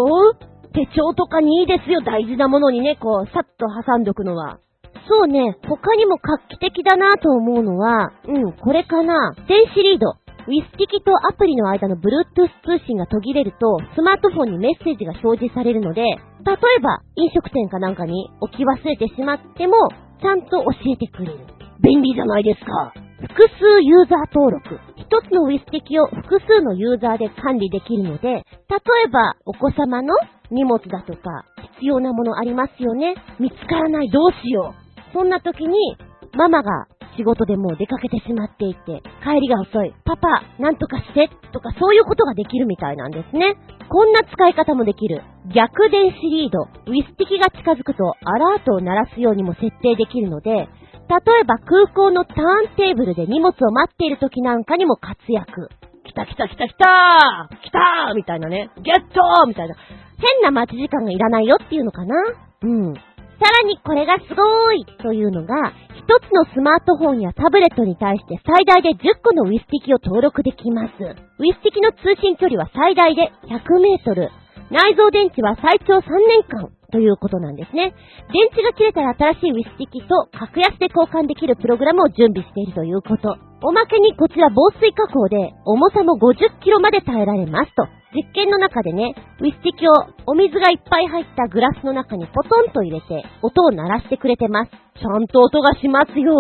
C: 手帳とかにいいですよ、大事なものにね、こう、さっと挟んどくのは。そうね、他にも画期的だなと思うのは、うん、これかな。電子リード。ウィスティキとアプリの間の Bluetooth 通信が途切れると、スマートフォンにメッセージが表示されるので、例えば飲食店かなんかに置き忘れてしまっても、ちゃんと教えてくれる。便利じゃないですか。複数ユーザー登録。一つのウィスティキを複数のユーザーで管理できるので、例えばお子様の荷物だとか、必要なものありますよね。見つからない、どうしよう。そんな時に、ママが仕事でもう出かけてしまっていて、帰りが遅い。パパ、なんとかして、とかそういうことができるみたいなんですね。こんな使い方もできる。逆電子リード。ウィスティキが近づくとアラートを鳴らすようにも設定できるので、例えば空港のターンテーブルで荷物を待っている時なんかにも活躍。来た来た来た来た来たーみたいなね。ゲットみたいな。変な待ち時間がいらないよっていうのかなうん。さらにこれがすごいというのが、一つのスマートフォンやタブレットに対して最大で10個のウィスティキを登録できます。ウィスティキの通信距離は最大で100メートル。内蔵電池は最長3年間。ということなんですね。電池が切れたら新しいウィスティキと格安で交換できるプログラムを準備しているということ。おまけにこちら防水加工で重さも50キロまで耐えられますと。実験の中でね、ウィステキをお水がいっぱい入ったグラスの中にポトンと入れて音を鳴らしてくれてます。ちゃんと音がしますよ。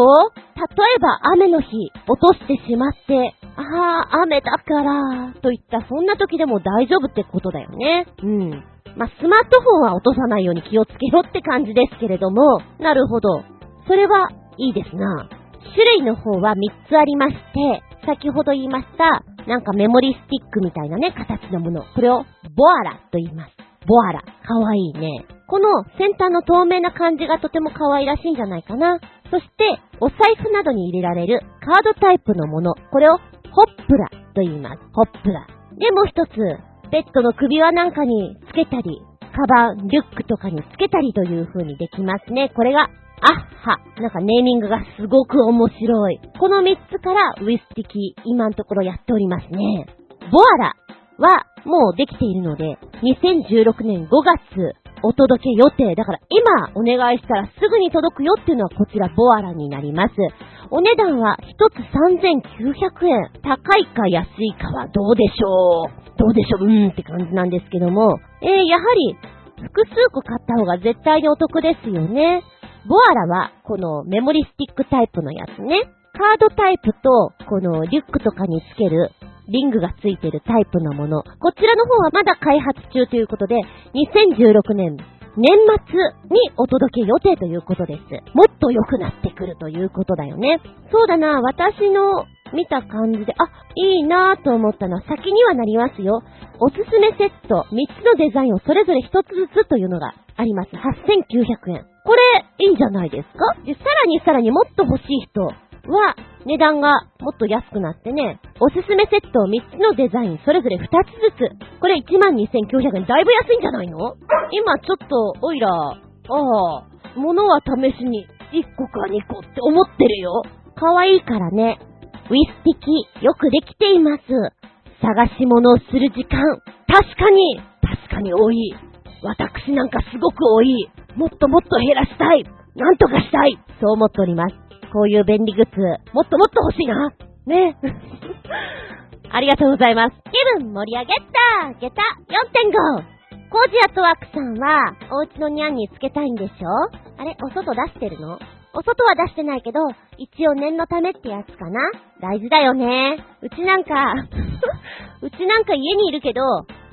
C: 例えば雨の日、落としてしまって、ああ、雨だから、といったそんな時でも大丈夫ってことだよね。うん。まあ、スマートフォンは落とさないように気をつけろって感じですけれども、なるほど。それはいいですな。種類の方は3つありまして、先ほど言いました、なんかメモリスティックみたいなね、形のもの。これをボアラと言います。ボアラ。かわいいね。この先端の透明な感じがとても可愛らしいんじゃないかな。そして、お財布などに入れられるカードタイプのもの。これをホップラと言います。ホップラ。で、もう一つ、ペットの首輪なんかにつけたり、カバン、リュックとかにつけたりという風にできますね。これが、アッハ。なんかネーミングがすごく面白い。この3つからウィスティキ、今のところやっておりますね。ボアラはもうできているので、2016年5月お届け予定。だから今お願いしたらすぐに届くよっていうのはこちらボアラになります。お値段は1つ3900円。高いか安いかはどうでしょうどうでしょう？うーんって感じなんですけども、えー、やはり、複数個買った方が絶対にお得ですよね。ボアラは、このメモリスティックタイプのやつね。カードタイプと、このリュックとかにつけるリングがついてるタイプのもの。こちらの方はまだ開発中ということで、2016年年末にお届け予定ということです。もっと良くなってくるということだよね。そうだな、私の見た感じで、あ、いいなぁと思ったのは先にはなりますよ。おすすめセット、3つのデザインをそれぞれ1つずつというのがあります。8900円。これ、いいんじゃないですか？で、さらにさらにもっと欲しい人は、値段がもっと安くなってね、おすすめセットを3つのデザインそれぞれ2つずつ。これ12,900円。だいぶ安いんじゃないの？今ちょっと、おいら、ああ、物は試しに1個か2個って思ってるよ。可愛いからね。ウィスティキ、よくできています。探し物をする時間、確かに、確かに多い。私なんかすごく多い。もっともっと減らしたい。なんとかしたい。そう思っております。こういう便利グッズ、もっともっと欲しいな。ね。ありがとうございます。気分盛り上げた下駄4.5コージアットワークさんは、お家のニャンにつけたいんでしょ？あれ、お外出してるの？お外は出してないけど、一応念のためってやつかな？大事だよね。うちなんか うちなんか家にいるけど、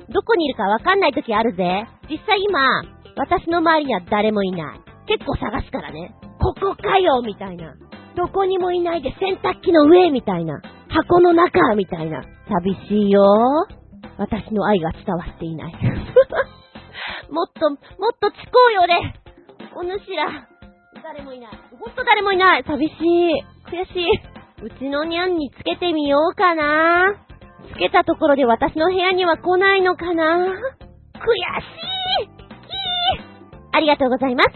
C: どこにいるかわかんない時あるぜ。実際今、私の周りには誰もいない。結構探すからね。ここかよみたいな。どこにもいないで洗濯機の上みたいな。箱の中みたいな。寂しいよ。私の愛が伝わっていない。もっと、もっとちこうよね。お主ら。誰もいない。ほんと誰もいない。寂しい。悔しい。うちのニャンにつけてみようかな。つけたところで私の部屋には来ないのかな？悔しいーありがとうございます。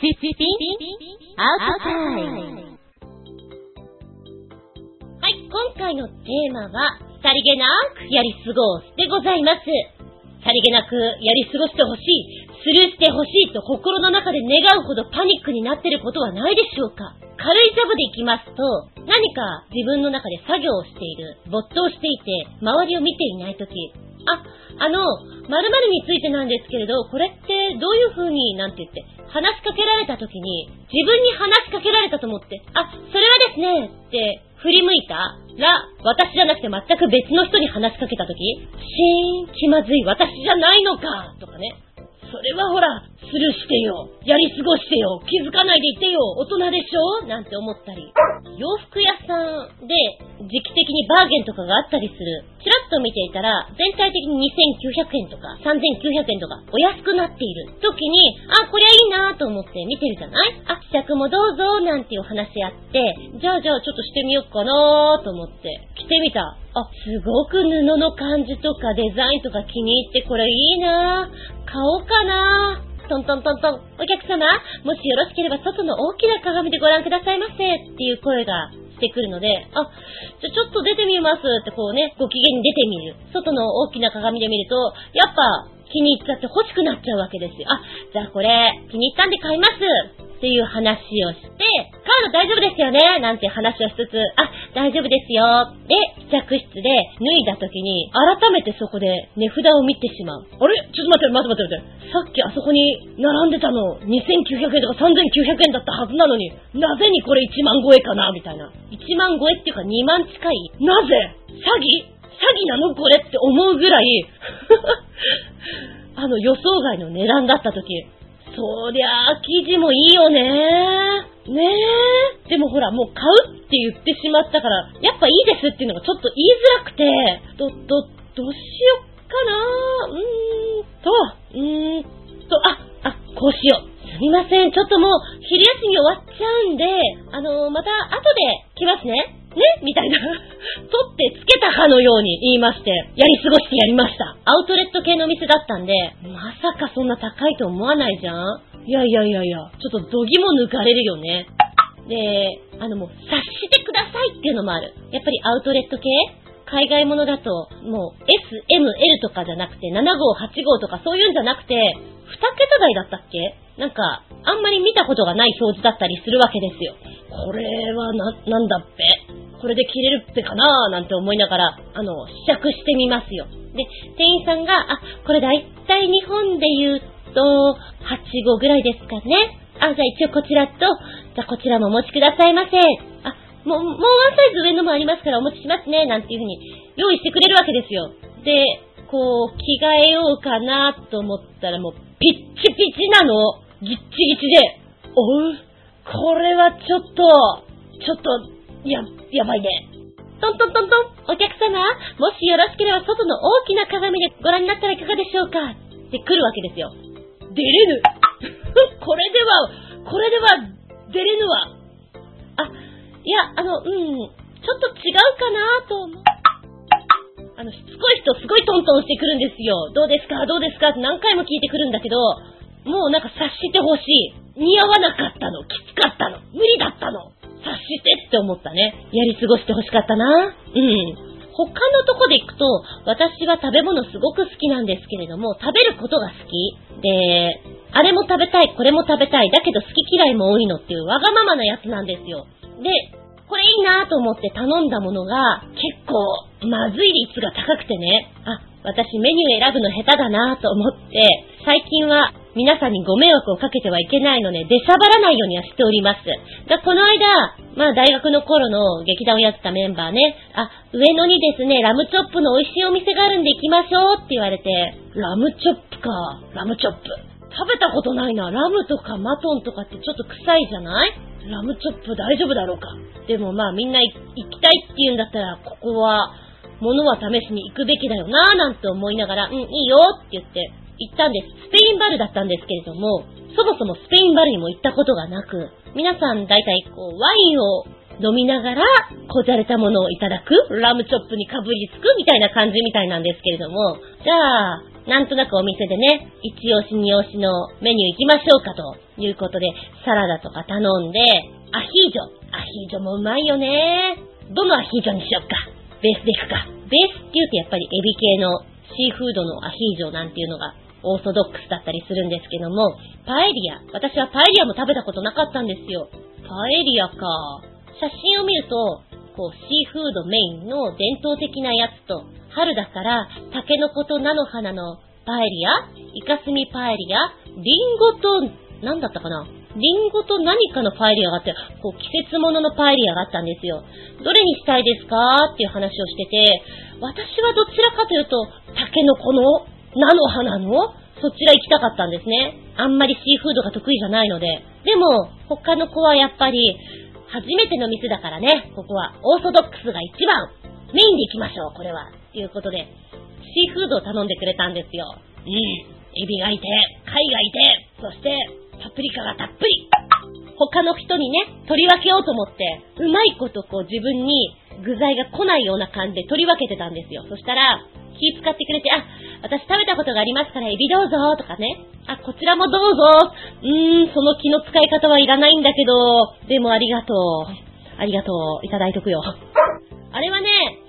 C: シシピアウトタイム。
B: はい、今回のテーマは、さりげなくやり過ごすでございます。さりげなくやり過ごしてほしい、スルーしてほしいと心の中で願うほどパニックになってることはないでしょうか？軽いジャブでいきますと、何か自分の中で作業をしている、没頭していて、周りを見ていないとき、あ、あの、〇〇についてなんですけれど、これってどういう風に、なんて言って、話しかけられたときに、自分に話しかけられたと思って、あ、それはですね、って振り向いたら、私じゃなくて全く別の人に話しかけたとき、シーン、気まずい、私じゃないのかとかね。それはほら、スルーしてよ。やり過ごしてよ。気づかないでいてよ。大人でしょ？なんて思ったり。洋服屋さんで時期的にバーゲンとかがあったりする。ちらっと見ていたら、全体的に2900円とか3900円とかお安くなっている時に、あ、こりゃいいなと思って見てるじゃない？あ、試着もどうぞなんていう話あって、じゃあじゃあちょっとしてみようかなと思って着てみた。あ、すごく布の感じとかデザインとか気に入ってこれいいな買おうかなトントントントン。お客様、もしよろしければ外の大きな鏡でご覧くださいませっていう声がしてくるので、あ、じゃちょっと出てみますってこうね、ご機嫌に出てみる。外の大きな鏡で見ると、やっぱ気に入っちゃって欲しくなっちゃうわけですよ。あ、じゃあこれ気に入ったんで買いますっていう話をして、買うの大丈夫ですよね？なんて話をしつつ、あ、大丈夫ですよ。で、試着室で脱いだ時に、改めてそこで値札を見てしまう。あれ？ちょっと待って、待って待って待って。さっきあそこに並んでたの、2900円とか3900円だったはずなのに、なぜにこれ1万超えかな？みたいな。1万超えっていうか2万近いなぜ？詐欺？詐欺なの？これって思うぐらい あの予想外の値段だった時、そりゃあ、生地もいいよねねえ。でもほら、もう買うって言ってしまったから、やっぱいいですっていうのがちょっと言いづらくて、ど、ど、どうしよっかなうーんと、うーんと、あ、あ、こうしよう。すみません。ちょっともう、昼休み終わっちゃうんで、あのー、また後で来ますね。ねみたいな。取ってつけたかのように言いまして、やり過ごしてやりました。アウトレット系のお店だったんで、まさかそんな高いと思わないじゃんいやいやいやいや、ちょっと度肝抜かれるよね。で、あのもう、察してくださいっていうのもある。やっぱりアウトレット系海外ものだと、もう S、M、L とかじゃなくて、7号、8号とかそういうんじゃなくて、2桁台だったっけ？なんか、あんまり見たことがない表示だったりするわけですよ。これはな、なんだっぺ？これで着れるってかな？ーなんて思いながら、あの、試着してみますよ。で、店員さんが、あ、これだいたい日本で言うと、8号ぐらいですかね。あ、じゃあ一応こちらと、じゃあこちらもお持ちくださいませ。あ、もう、もうワンサイズ上のもありますからお持ちしますね。なんていうふうに用意してくれるわけですよ。で、こう、着替えようかなと思ったらもう、ピッチピチなの。ギッチギチで。おう、これはちょっと、ちょっと、や、やばいね。トントントントン、お客様、もしよろしければ外の大きな鏡でご覧になったらいかがでしょうかって来るわけですよ。出れぬ。これでは、これでは、出れぬわ。あ、いや、あの、うん、ちょっと違うかなと思う。あの、しつこい人すごいトントンしてくるんですよ。どうですか？どうですか？って何回も聞いてくるんだけど、もうなんか察してほしい。似合わなかったの。きつかったの。無理だったの。察してって思ったね。やり過ごしてほしかったな。うん。他のとこで行くと、私は食べ物すごく好きなんですけれども、食べることが好き。で、あれも食べたい、これも食べたい、だけど好き嫌いも多いのっていうわがままなやつなんですよ。で、これいいなと思って頼んだものが、結構、まずい率が高くてね、あ、私メニュー選ぶの下手だなと思って、最近は皆さんにご迷惑をかけてはいけないので、出しゃばらないようにはしております。が、この間、まあ大学の頃の劇団をやってたメンバーね、あ、上野にですね、ラムチョップの美味しいお店があるんで行きましょうって言われて、ラムチョップか、ラムチョップ。食べたことないな。ラムとかマトンとかってちょっと臭いじゃない？ラムチョップ大丈夫だろうか。でもまあみんな行きたいって言うんだったら、ここは、物は試しに行くべきだよなぁなんて思いながら、うん、いいよって言って、行ったんです。スペインバルだったんですけれども、そもそもスペインバルにも行ったことがなく、皆さん大体こう、ワインを飲みながら、こじゃれたものをいただく、ラムチョップにかぶりつくみたいな感じみたいなんですけれども、じゃあ、なんとなくお店でね、一押し二押しのメニュー行きましょうかということで、サラダとか頼んで、アヒージョ。アヒージョもうまいよね。どのアヒージョにしよっか。ベースでいくか。ベースって言うとやっぱりエビ系のシーフードのアヒージョなんていうのがオーソドックスだったりするんですけども、パエリア。私はパエリアも食べたことなかったんですよ。パエリアか。写真を見ると、こう、シーフードメインの伝統的なやつと、春だから、タケノコと菜の花のパエリア、イカスミパエリア、リンゴと、なんだったかな？リンゴと何かのパエリアがあって、こう季節物のパエリアがあったんですよ。どれにしたいですか？っていう話をしてて、私はどちらかというと、タケノコの菜の花のそそちら行きたかったんですね。あんまりシーフードが得意じゃないので。でも、他の子はやっぱり、初めての店だからね、ここはオーソドックスが一番、メインで行きましょう、これは。ということで、シーフードを頼んでくれたんですよ。うん。エビがいて、貝がいて、そして、パプリカがたっぷり。他の人にね、取り分けようと思って、うまいことこう自分に具材が来ないような感じで取り分けてたんですよ。そしたら、気使ってくれて、あ、私食べたことがありますからエビどうぞとかね。あ、こちらもどうぞ。うーん、その気の使い方はいらないんだけど、でもありがとう。ありがとう。いただいとくよ。あれはね、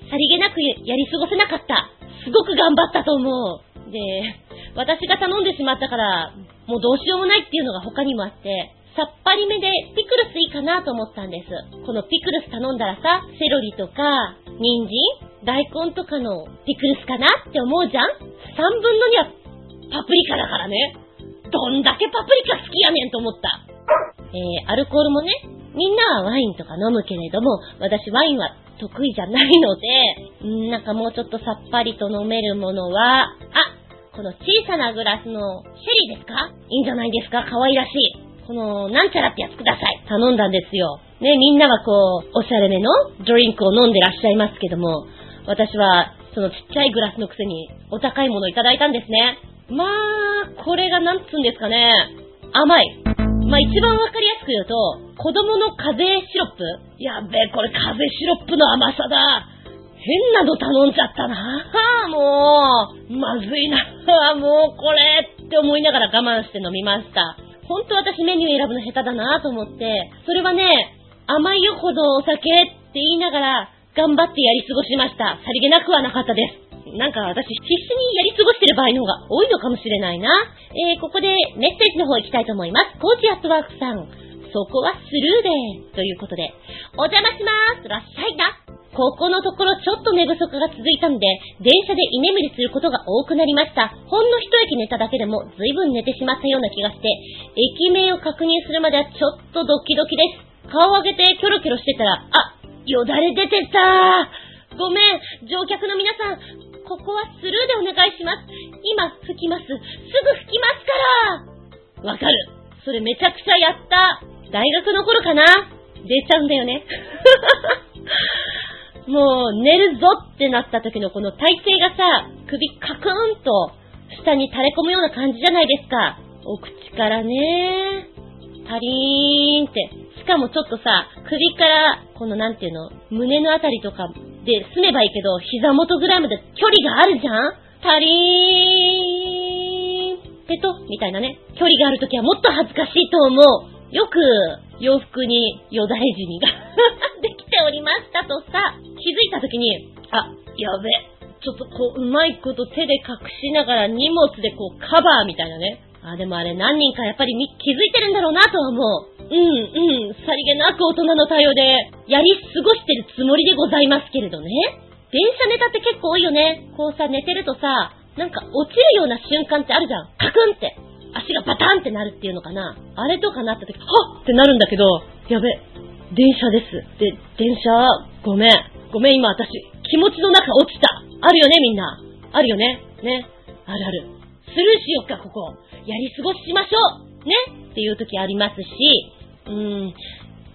B: さりげなくやり過ごせなかった。すごく頑張ったと思う。で、私が頼んでしまったから、もうどうしようもないっていうのが他にもあって、さっぱりめでピクルスいいかなと思ったんです。このピクルス頼んだらさ、セロリとか、人参大根とかのピクルスかなって思うじゃん ?3 分の2はパプリカだからね。どんだけパプリカ好きやねんと思った。えー、アルコールもね、みんなはワインとか飲むけれども、私ワインは得意じゃないので、んなんかもうちょっとさっぱりと飲めるものは、あ、この小さなグラスのシェリーですか？いいんじゃないですか？可愛らしい。この、なんちゃらってやつください。頼んだんですよ。ね、みんなはこう、おしゃれめのドリンクを飲んでらっしゃいますけども、私は、そのちっちゃいグラスのくせに、お高いものをいただいたんですね。まあ、これがなんつうんですかね。甘い。まあ一番わかりやすく言うと、子供の風邪シロップやべえ、これ風邪シロップの甘さだ。変なの頼んじゃったな。はあ、もう、まずいな。はあ、もうこれって思いながら我慢して飲みました。ほんと私メニュー選ぶの下手だなと思って、それはね、甘いよほどお酒って言いながら、頑張ってやり過ごしました。さりげなくはなかったです。なんか私、必死にやり過ごしてる場合の方が多いのかもしれないな。えー、ここでメッセージの方行きたいと思います。コーチアットワークさん。そこはスルーで。ということで、お邪魔しまーす。らっしゃいな。ここのところちょっと寝不足が続いたんで、電車で居眠りすることが多くなりました。ほんの一駅寝ただけでも随分寝てしまったような気がして、駅名を確認するまではちょっとドキドキです。顔を上げてキョロキョロしてたら、あ、よだれ出てたごめん、乗客の皆さん、ここはスルーでお願いします。今、吹きます。すぐ吹きますからわかる。それめちゃくちゃやった。大学の頃かな？出ちゃうんだよね。もう寝るぞってなった時のこの体勢がさ、首カクーンと下に垂れ込むような感じじゃないですか。お口からね、パリーンって。しかもちょっとさ、首から、このなんていうの、胸のあたりとかで済めばいいけど、膝元ぐらいまで距離があるじゃん？パリーンペトみたいなね。距離があるときはもっと恥ずかしいと思う。よく洋服によだれ死にが できておりましたとさ、気づいた時に、あ、やべ、ちょっとこう、うまいこと手で隠しながら荷物でこうカバーみたいなね。あ、でもあれ何人かやっぱり気づいてるんだろうなとは思う。うん、うん、さりげなく大人の対応で、やり過ごしてるつもりでございますけれどね。電車ネタって結構多いよね。こうさ、寝てるとさ、なんか落ちるような瞬間ってあるじゃん。カクンって。足がバタンってなるっていうのかな。あれとかなった時、はっってなるんだけど、やべ、電車です。で、電車、ごめん。ごめん、今私、気持ちの中落ちた。あるよね、みんな。あるよね。ね。あるある。スルーしよっか、ここ。やり過ごしましょう。ね。っていう時ありますし、うーん、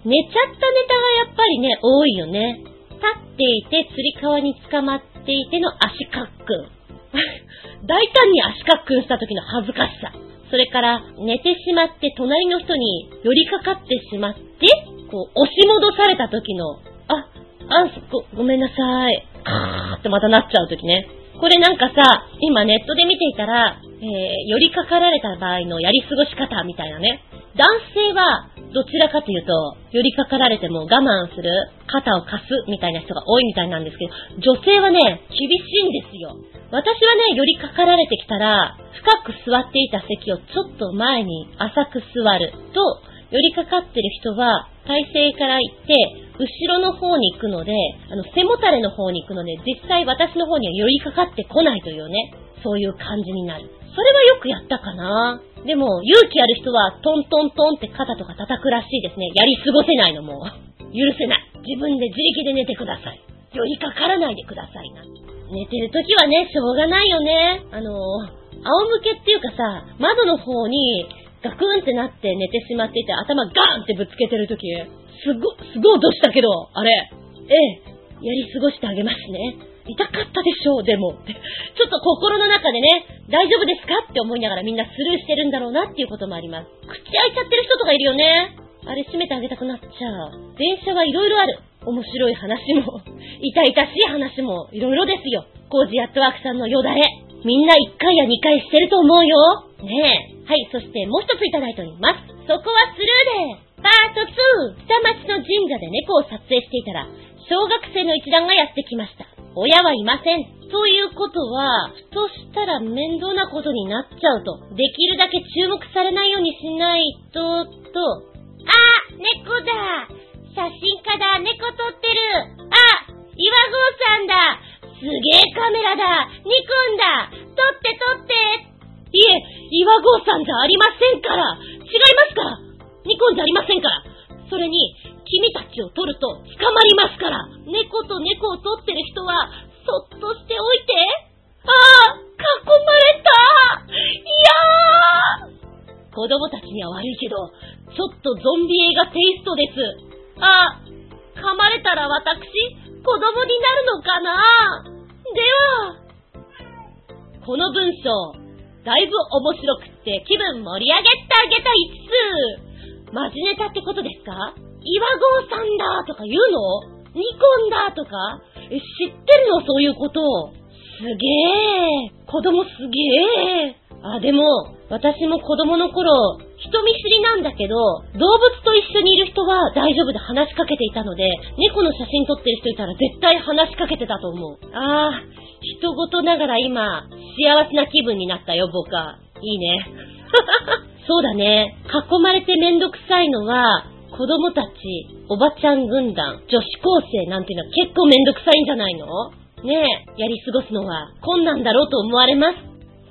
B: 寝ちゃったネタがやっぱりね、多いよね。立っていて、つり革に捕まっていての足かっくん。大胆に足かっくんした時の恥ずかしさ。それから、寝てしまって隣の人に寄りかかってしまって、こう、押し戻された時の、あ、あ、ご、ごめんなさい。カ ーってまたなっちゃう時ね。これなんかさ、今ネットで見ていたら、えー、寄りかかられた場合のやり過ごし方みたいなね。男性は、どちらかというと、寄りかかられても我慢する、肩を貸すみたいな人が多いみたいなんですけど、女性はね、厳しいんですよ。私はね、寄りかかられてきたら、深く座っていた席をちょっと前に浅く座ると、寄りかかってる人は、体勢から行って、後ろの方に行くので、あの、背もたれの方に行くので、実際私の方には寄りかかってこないというね、そういう感じになる。それはよくやったかな。でも、勇気ある人は、トントントンって肩とか叩くらしいですね。やり過ごせないのも。許せない。自分で自力で寝てください。寄りかからないでくださいな。寝てる時はね、しょうがないよね。あの、仰向けっていうかさ、窓の方にガクンってなって寝てしまっていて頭ガーンってぶつけてるとき、すご、すごい音したけど、あれ、ええ、やり過ごしてあげますね。痛かったでしょう、でも。ちょっと心の中でね、大丈夫ですかって思いながらみんなスルーしてるんだろうなっていうこともあります。口開いちゃってる人とかいるよね。あれ閉めてあげたくなっちゃう。電車はいろいろある。面白い話も、痛々しい話もいろいろですよ。コージアットワークさんのよだれ。みんな1回や2回してると思うよ。ねえ。はい、そしてもう一ついただいております。そこはスルーでパート2下町の神社で猫を撮影していたら、小学生の一団がやってきました。親はいません。ということは、ふとしたら面倒なことになっちゃうと。できるだけ注目されないようにしないと、と。
A: あ、猫だ写真家だ猫撮ってるあ、岩合さんだすげえカメラだ。ニコンだ。撮って撮って。
B: いえ、岩合さんじゃありませんから。違いますから。ニコンじゃありませんから。それに、君たちを取ると捕まりますから。猫と猫を取ってる人は、そっとしておいて。ああ、囲まれた。いやー。子供たちには悪いけど、ちょっとゾンビ映画テイストです。あ、噛まれたら私、子供になるのかな。では、この文章、だいぶ面白くって気分盛り上げてあげたいっす。マジネタってことですか？岩合さんだとか言うの？ニコンだとか？え、知ってるの？そういうことすげえ。子供すげえ。あ、でも、私も子供の頃、人見知りなんだけど、動物と一緒にいる人は大丈夫で話しかけていたので、猫の写真撮ってる人いたら絶対話しかけてたと思う。ああ、人事ながら今、幸せな気分になったよ、僕は。いいね。そうだね。囲まれてめんどくさいのは、子供たち、おばちゃん軍団、女子高生なんていうのは結構めんどくさいんじゃないの？ねえ、やり過ごすのは困難だろうと思われます。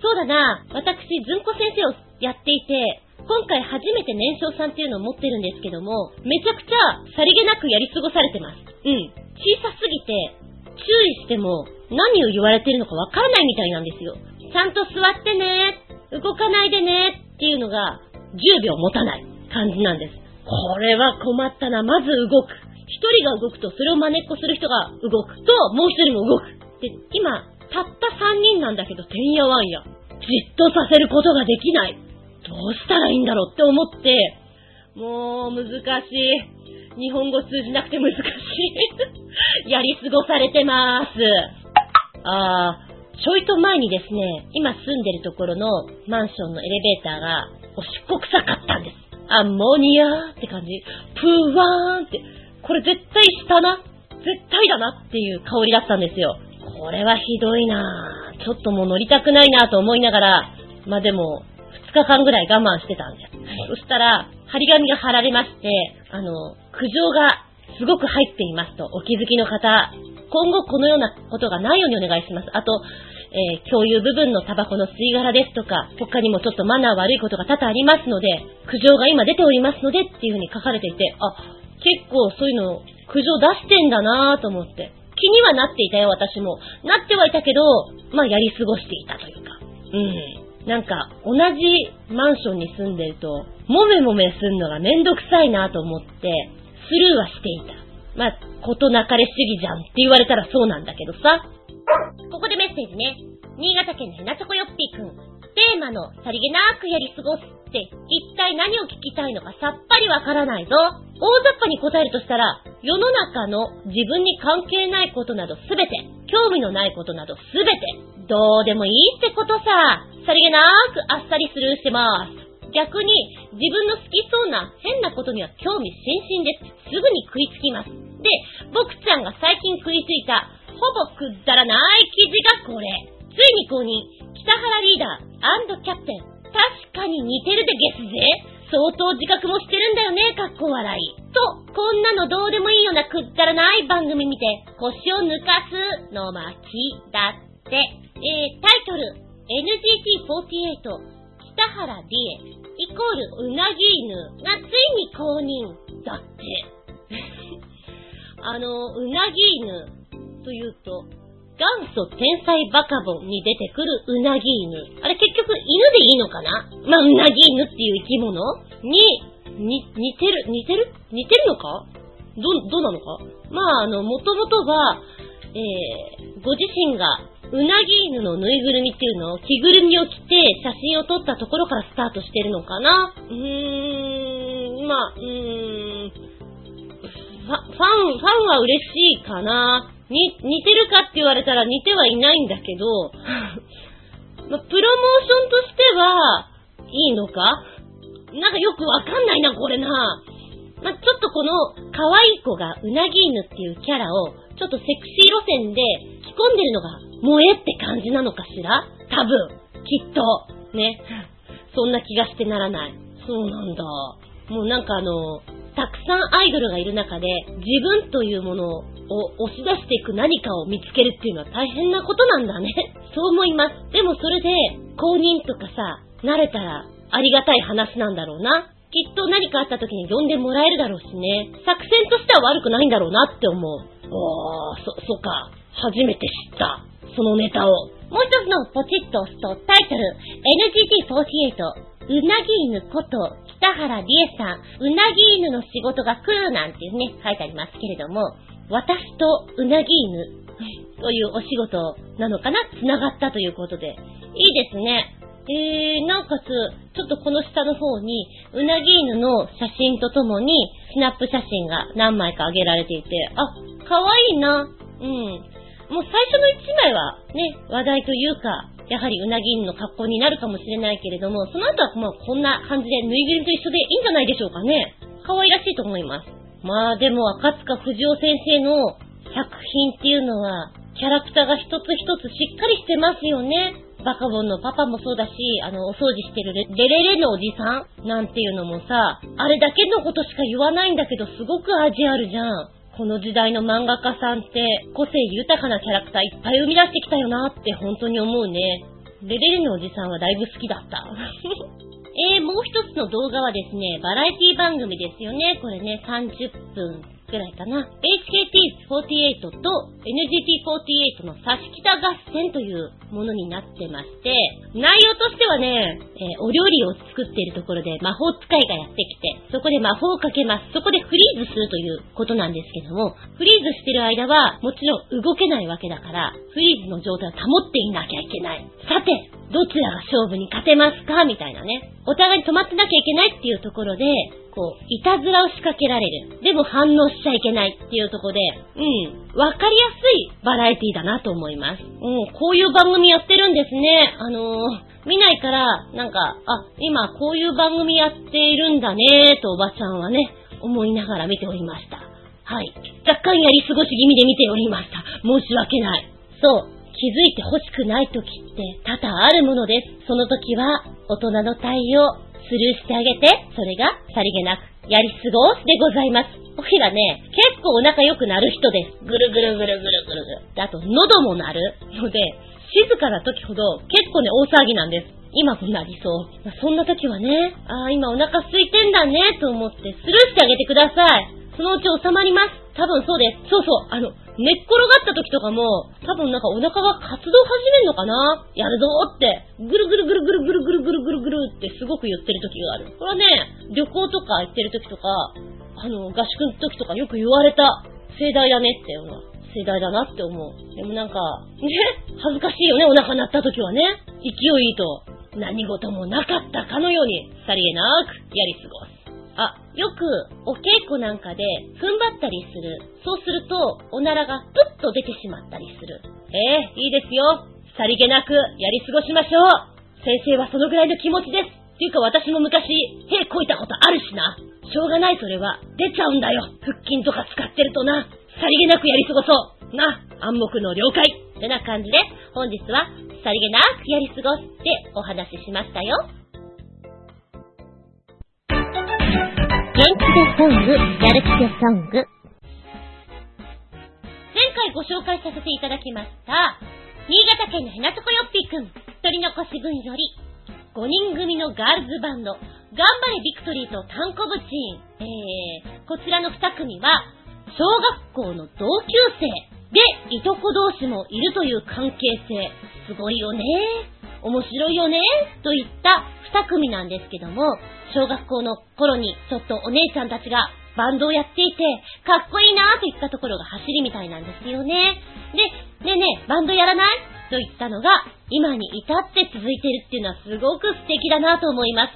B: そうだな、私、ずんこ先生をやっていて、今回初めて年少さんっていうのを持ってるんですけども、めちゃくちゃさりげなくやり過ごされてます。うん。小さすぎて、注意しても何を言われてるのかわからないみたいなんですよ。ちゃんと座ってね、動かないでねっていうのが10秒持たない感じなんです。これは困ったな。まず動く。一人が動くとそれを真似っこする人が動くと、もう一人も動く。で、今、たった3人なんだけど、てんやわんや。じっとさせることができない。どうしたらいいんだろうって思って、もう難しい。日本語通じなくて難しい。やり過ごされてます。あー、ちょいと前にですね、今住んでるところのマンションのエレベーターがおしっこ臭かったんです。アンモニアって感じ。プーワーンって。これ絶対したな。絶対だなっていう香りだったんですよ。これはひどいなぁ。ちょっともう乗りたくないなと思いながら、まあでも、日間ぐらい我慢してたんです。そしたら、張り紙が貼られまして、あの、苦情がすごく入っていますと、お気づきの方、今後このようなことがないようにお願いします。あと、えー、共有部分のタバコの吸い殻ですとか、他にもちょっとマナー悪いことが多々ありますので、苦情が今出ておりますのでっていうふうに書かれていて、あ、結構そういうの苦情出してんだなぁと思って。気にはなっていたよ、私も。なってはいたけど、まあやり過ごしていたというか。うん。なんか、同じマンションに住んでると、もめもめすんのがめんどくさいなと思って、スルーはしていた。まあ、ことなかれ主義じゃんって言われたらそうなんだけどさ。ここでメッセージね。新潟県のひなチョコよっぴーくん。テーマのさりげなくやり過ごすって一体何を聞きたいのかさっぱりわからないぞ。大雑把に答えるとしたら、世の中の自分に関係ないことなどすべて、興味のないことなどすべて、どうでもいいってことさ。さりげなくあっさりスルーしてます。逆に自分の好きそうな変なことには興味津々です。すぐに食いつきます。で、僕ちゃんが最近食いついたほぼくだらない記事がこれ。ついに公認、北原リーダーキャプテン。確かに似てるでゲスぜ。相当自覚もしてるんだよね、かっこ笑い。と、こんなのどうでもいいようなくだらない番組見て、腰を抜かすの巻だって。えー、タイトル、NGT48 北原理恵イコールうなぎ犬がついに公認だって。あの、うなぎ犬というと、元祖天才バカボンに出てくるうなぎ犬。あれ結局犬でいいのかな？まあ、うなぎ犬っていう生き物？に、に、似てる、似てる？似てるのか？ど、どうなのか？まあ、あの、もともとは、えー、ご自身が、うなぎ犬のぬいぐるみっていうのを、着ぐるみを着て写真を撮ったところからスタートしてるのかな？うーん、まあ、うーん、ファン、ファンは嬉しいかな。に、似てるかって言われたら似てはいないんだけど、ま、プロモーションとしては、いいのか？なんかよくわかんないな、これな。ま、ちょっとこの、可愛い子がうなぎ犬っていうキャラを、ちょっとセクシー路線で着込んでるのが、萌えって感じなのかしら？多分。きっと。ね。そんな気がしてならない。そうなんだ。もうなんかあの、たくさんアイドルがいる中で、自分というものを押し出していく何かを見つけるっていうのは大変なことなんだね。そう思います。でもそれで、公認とかさ、慣れたらありがたい話なんだろうな。きっと何かあった時に呼んでもらえるだろうしね。作戦としては悪くないんだろうなって思う。おー、そ、そっか。初めて知った。そのネタを。
A: もう一つのポチッと押すとタイトル、NGT48、うなぎ犬こと北原理恵さん、うなぎ犬の仕事が来るなんていうね、書いてありますけれども、私とうなぎ犬というお仕事なのかな？繋がったということで。いいですね。えー、なおかつ、ちょっとこの下の方に、うなぎ犬の写真とともに、スナップ写真が何枚か上げられていて、あ、かわいいな。うん。もう最初の1枚はね、話題というか、やはりうなぎ犬の格好になるかもしれないけれども、その後はもうこんな感じでぬいぐるみと一緒でいいんじゃないでしょうかね。可愛らしいと思います。まあでも赤塚不二夫先生の作品っていうのは、キャラクターが一つ一つしっかりしてますよね。バカボンのパパもそうだし、あの、お掃除してるレレレのおじさんなんていうのもさ、あれだけのことしか言わないんだけど、すごく味あるじゃん。この時代の漫画家さんって、個性豊かなキャラクターいっぱい生み出してきたよなって本当に思うね。レレレのおじさんはだいぶ好きだった。えー、もう一つの動画はですね、バラエティ番組ですよね。これね、30分くらいかな。HKT48 と NGT48 の差し北合戦というものになってまして、内容としてはね、えー、お料理を作っているところで魔法使いがやってきて、そこで魔法をかけます。そこでフリーズするということなんですけども、フリーズしてる間は、もちろん動けないわけだから、フリーズの状態を保っていなきゃいけない。さて、どちらが勝負に勝てますか？みたいなね。お互いに止まってなきゃいけないっていうところで、こう、いたずらを仕掛けられる。でも反応しちゃいけないっていうところで、うん、わかりやすいバラエティだなと思います。うん、こういう番組やってるんですね。あのー、見ないから、なんか、あ、今こういう番組やっているんだねとおばちゃんはね、思いながら見ておりました。はい。若干やり過ごし気味で見ておりました。申し訳ない。そう。気づいて欲しくない時って多々あるものです。その時は、大人の対応、スルーしてあげて、それがさりげなくやり過ごすでございます。おひらね、結構お腹良くなる人です。ぐるぐるぐるぐるぐるぐる。あと、喉も鳴るので、静かな時ほど結構ね、大騒ぎなんです。今もなりそう。まあ、そんな時はね、ああ、今お腹空いてんだね、と思ってスルーしてあげてください。そのうち収まります。多分そうです。そうそう。あの、寝っ転がった時とかも、多分なんかお腹が活動始めんのかな？やるぞって、ぐるぐるぐるぐるぐるぐるぐるぐるぐるってすごく言ってる時がある。これはね、旅行とか行ってる時とか、あの、合宿の時とかよく言われた。盛大だねっていう。盛大だなって思う。でもなんか、ね、恥ずかしいよね、お腹鳴った時はね。勢いいいと、何事もなかったかのように、さりげなくやり過ごす。あ、よくお稽古なんかで踏ん張ったりする。そうすると、おならがプッと出てしまったりする。ええー、いいですよ。さりげなくやり過ごしましょう。先生はそのぐらいの気持ちです。っていうか私も昔、手こいたことあるしな。しょうがないそれは。出ちゃうんだよ。腹筋とか使ってるとな。さりげなくやり過ごそう。な、暗黙の了解。ってな感じで、本日はさりげなくやり過ごすってお話ししましたよ。
C: 元気でソング、やる気でソング。前
A: 回ご紹介させていただきました、新潟県のヘナチョコヨッピーくん、取り残し軍より、5人組のガールズバンド、頑張れビクトリーとタンコブチーン。えー、こちらの2組は、小学校の同級生で、いとこ同士もいるという関係性。すごいよね。面白いよねといった二組なんですけども、小学校の頃にちょっとお姉ちゃんたちがバンドをやっていて、かっこいいなといったところが走りみたいなんですよね。で、ねえねえ、バンドやらないといったのが、今に至って続いてるっていうのはすごく素敵だなと思います。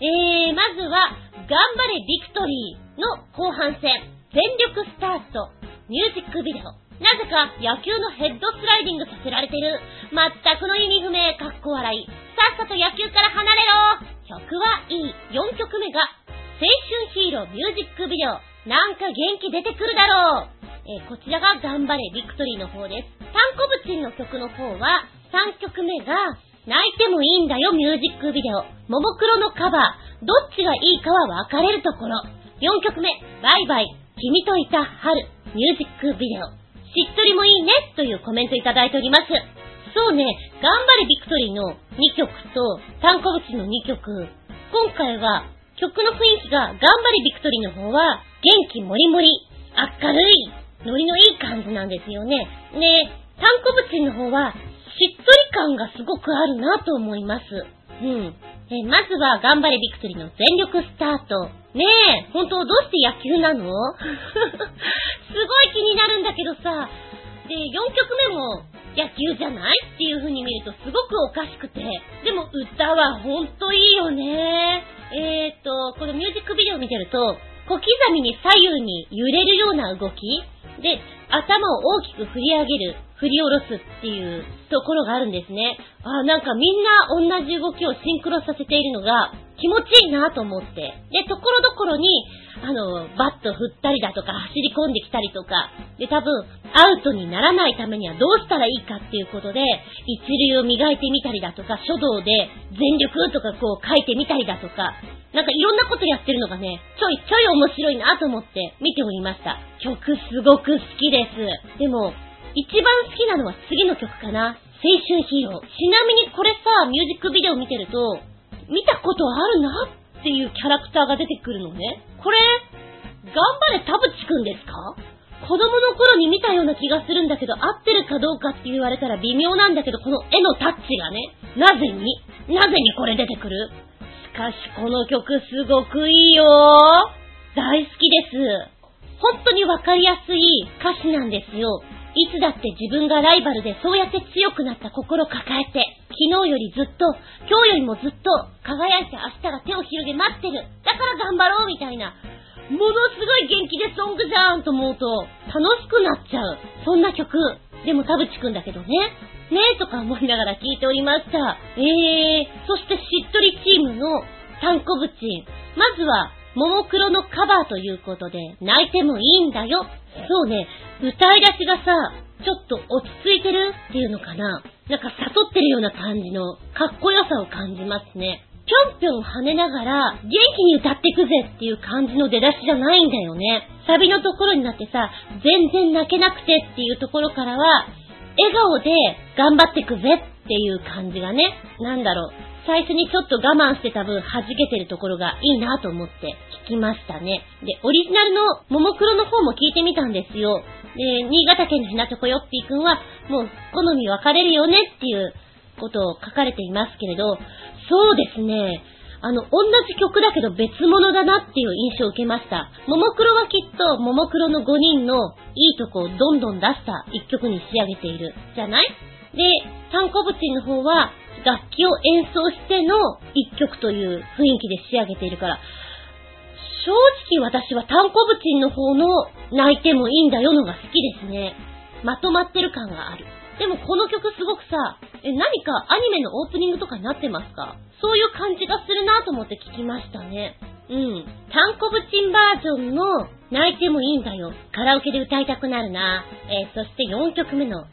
A: えー、まずは、頑張れビクトリーの後半戦、全力スタート、ミュージックビデオ。なぜか野球のヘッドスライディングさせられてる。全くの意味不明、かっこ笑い。さっさと野球から離れろ曲はいい。4曲目が、青春ヒーローミュージックビデオ。なんか元気出てくるだろう。え、こちらが頑張れビクトリーの方です。タンコブチンの曲の方は、3曲目が、泣いてもいいんだよミュージックビデオ。ももクロのカバー。どっちがいいかは分かれるところ。4曲目、バイバイ。君といた春。ミュージックビデオ。しっとりもいいねというコメントいただいております。そうね、頑張れビクトリーの2曲と、タンコブチの2曲。今回は、曲の雰囲気が、頑張れビクトリーの方は、元気もりもり、明るい、ノリのいい感じなんですよね。ねタンコブチの方は、しっとり感がすごくあるなと思います。うん。えまずは、頑張れビクトリーの全力スタート。ねえ、本当どうして野球なの？すごい気になるんだけどさ、で、4曲目も野球じゃないっていう風に見るとすごくおかしくて、でも歌はほんといいよね。えーと、このミュージックビデオ見てると、小刻みに左右に揺れるような動き。で、頭を大きく振り上げる、振り下ろすっていうところがあるんですね。あ、なんかみんな同じ動きをシンクロさせているのが気持ちいいなと思って。で、ところどころに、あの、バット振ったりだとか、走り込んできたりとか、で、多分、アウトにならないためにはどうしたらいいかっていうことで、一流を磨いてみたりだとか、書道で全力とかこう書いてみたりだとか、なんかいろんなことやってるのがね、ちょいちょい面白いなと思って見ておりました。曲すごく好きです。でも、一番好きなのは次の曲かな。青春ヒーロー。ちなみにこれさ、ミュージックビデオ見てると、見たことあるなっていうキャラクターが出てくるのね。これ、頑張れ田淵くんですか？子供の頃に見たような気がするんだけど、合ってるかどうかって言われたら微妙なんだけど、この絵のタッチがね、なぜに？なぜにこれ出てくる？しかしこの曲すごくいいよ大好きです。本当にわかりやすい歌詞なんですよ。いつだって自分がライバルでそうやって強くなった心抱えて、昨日よりずっと、今日よりもずっと輝いて明日が手を広げ待ってる。だから頑張ろうみたいな。ものすごい元気でソングじゃんと思うと、楽しくなっちゃう。そんな曲。でも田淵くんだけどね。ねえとか思いながら聞いておりました。えー、そしてしっとりチームのタンコブチン。まずは、ももクロのカバーということで、泣いてもいいんだよ。そうね、歌い出しがさ、ちょっと落ち着いてるっていうのかな。なんか悟ってるような感じの、かっこよさを感じますね。ぴょんぴょん跳ねながら、元気に歌ってくぜっていう感じの出だしじゃないんだよね。サビのところになってさ、全然泣けなくてっていうところからは、笑顔で頑張ってくぜっていう感じがね、なんだろう。最初にちょっと我慢してた分弾けてるところがいいなと思って聞きましたね。で、オリジナルのももクロの方も聞いてみたんですよ。で、新潟県のひなちょこよっぴーくんは、もう好み分かれるよねっていうことを書かれていますけれど、そうですね。あの、同じ曲だけど別物だなっていう印象を受けました。ももクロはきっと、ももクロの5人のいいとこをどんどん出した一曲に仕上げている。じゃない？で、タンコブチの方は、楽器を演奏しての一曲という雰囲気で仕上げているから、正直私はタンコブチンの方の泣いてもいいんだよのが好きですね。まとまってる感がある。でもこの曲すごくさ、え、何かアニメのオープニングとかになってますか？そういう感じがするなと思って聞きましたね。うん。タンコブチンバージョンの泣いてもいいんだよ。カラオケで歌いたくなるな。えー、そして4曲目の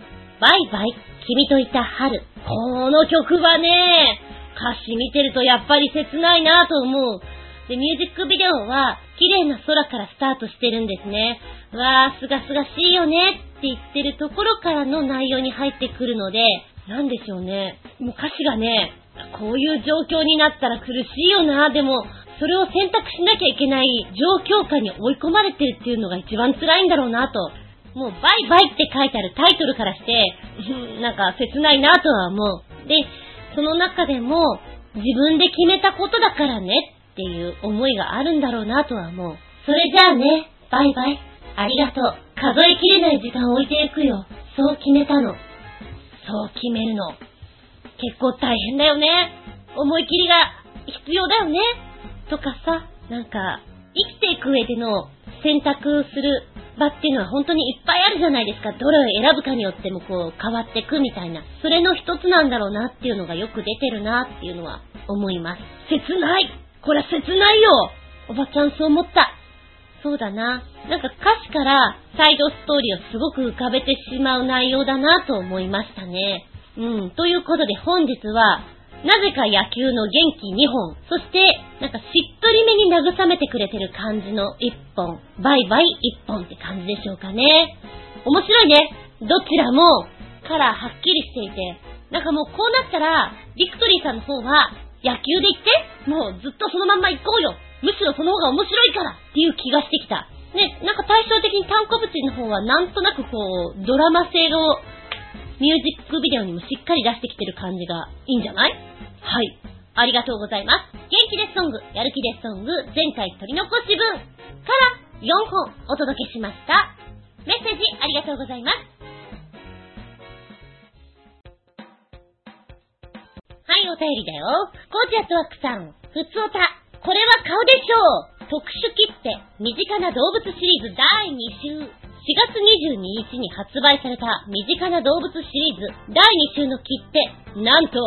A: バイバイ、君といた春。この曲はね、歌詞見てるとやっぱり切ないなと思う。で、ミュージックビデオは、綺麗な空からスタートしてるんですね。わー、すがすがしいよねって言ってるところからの内容に入ってくるので、なんでしょうね。もう歌詞がね、こういう状況になったら苦しいよな、でも、それを選択しなきゃいけない状況下に追い込まれてるっていうのが一番辛いんだろうなと。もうバイバイって書いてあるタイトルからして、なんか切ないなとは思う。で、その中でも自分で決めたことだからねっていう思いがあるんだろうなとは思う。それじゃあね、バイバイ。ありがとう。数えきれない時間を置いていくよ。そう決めたの。そう決めるの。結構大変だよね。思い切りが必要だよね。とかさ、なんか、生きていく上での選択する場っていうのは本当にいっぱいあるじゃないですか。どれを選ぶかによってもこう変わってくみたいな。それの一つなんだろうなっていうのがよく出てるなっていうのは思います。切ないこれは切ないよおばちゃんそう思った。そうだな。なんか歌詞からサイドストーリーをすごく浮かべてしまう内容だなと思いましたね。うん。ということで本日は、なぜか野球の元気2本、そして、なんかしっとりめに慰めてくれてる感じの1本、バイバイ1本って感じでしょうかね。面白いね。どちらも、カラーはっきりしていて、なんかもうこうなったら、ビクトリーさんの方は、野球で言って、もうずっとそのまんま行こうよ。むしろその方が面白いからっていう気がしてきた。ね、なんか対照的に単行物の方はなんとなくこう、ドラマ性のミュージックビデオにもしっかり出してきてる感じがいいんじゃない？はい。ありがとうございます。元気ですソング、やる気ですソング、前回取り残し分から4本お届けしました。メッセージありがとうございます。はい、お便りだよ。コーチアットワークさん、ふつおた。これは顔でしょう特殊切手、身近な動物シリーズ第2週。4月22日に発売された身近な動物シリーズ第2週の切手、なんと、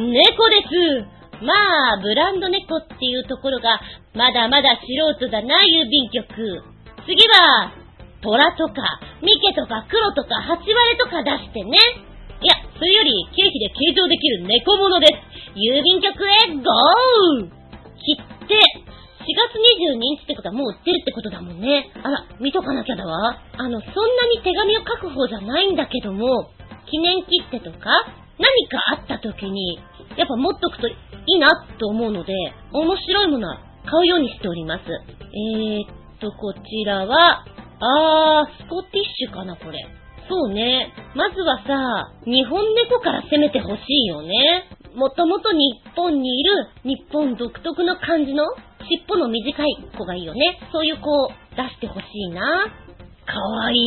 A: 猫ですまあ、ブランド猫っていうところが、まだまだ素人だな、郵便局。次は、虎とか、ミケとか黒とか、八割とか出してね。いや、それより、経費で計上できる猫物です。郵便局へゴー切って、4月22日ってことはもう売ってるってことだもんね。あら、見とかなきゃだわ。あの、そんなに手紙を書く方じゃないんだけども、記念切手とか、何かあった時に、やっぱ持っとくといいなと思うので、面白いものは買うようにしております。えー、っと、こちらは、あー、スコティッシュかな、これ。そうね。まずはさ、日本猫から攻めてほしいよね。もともと日本にいる日本独特の感じの尻尾の短い子がいいよね。そういう子を出してほしいな。かわいい。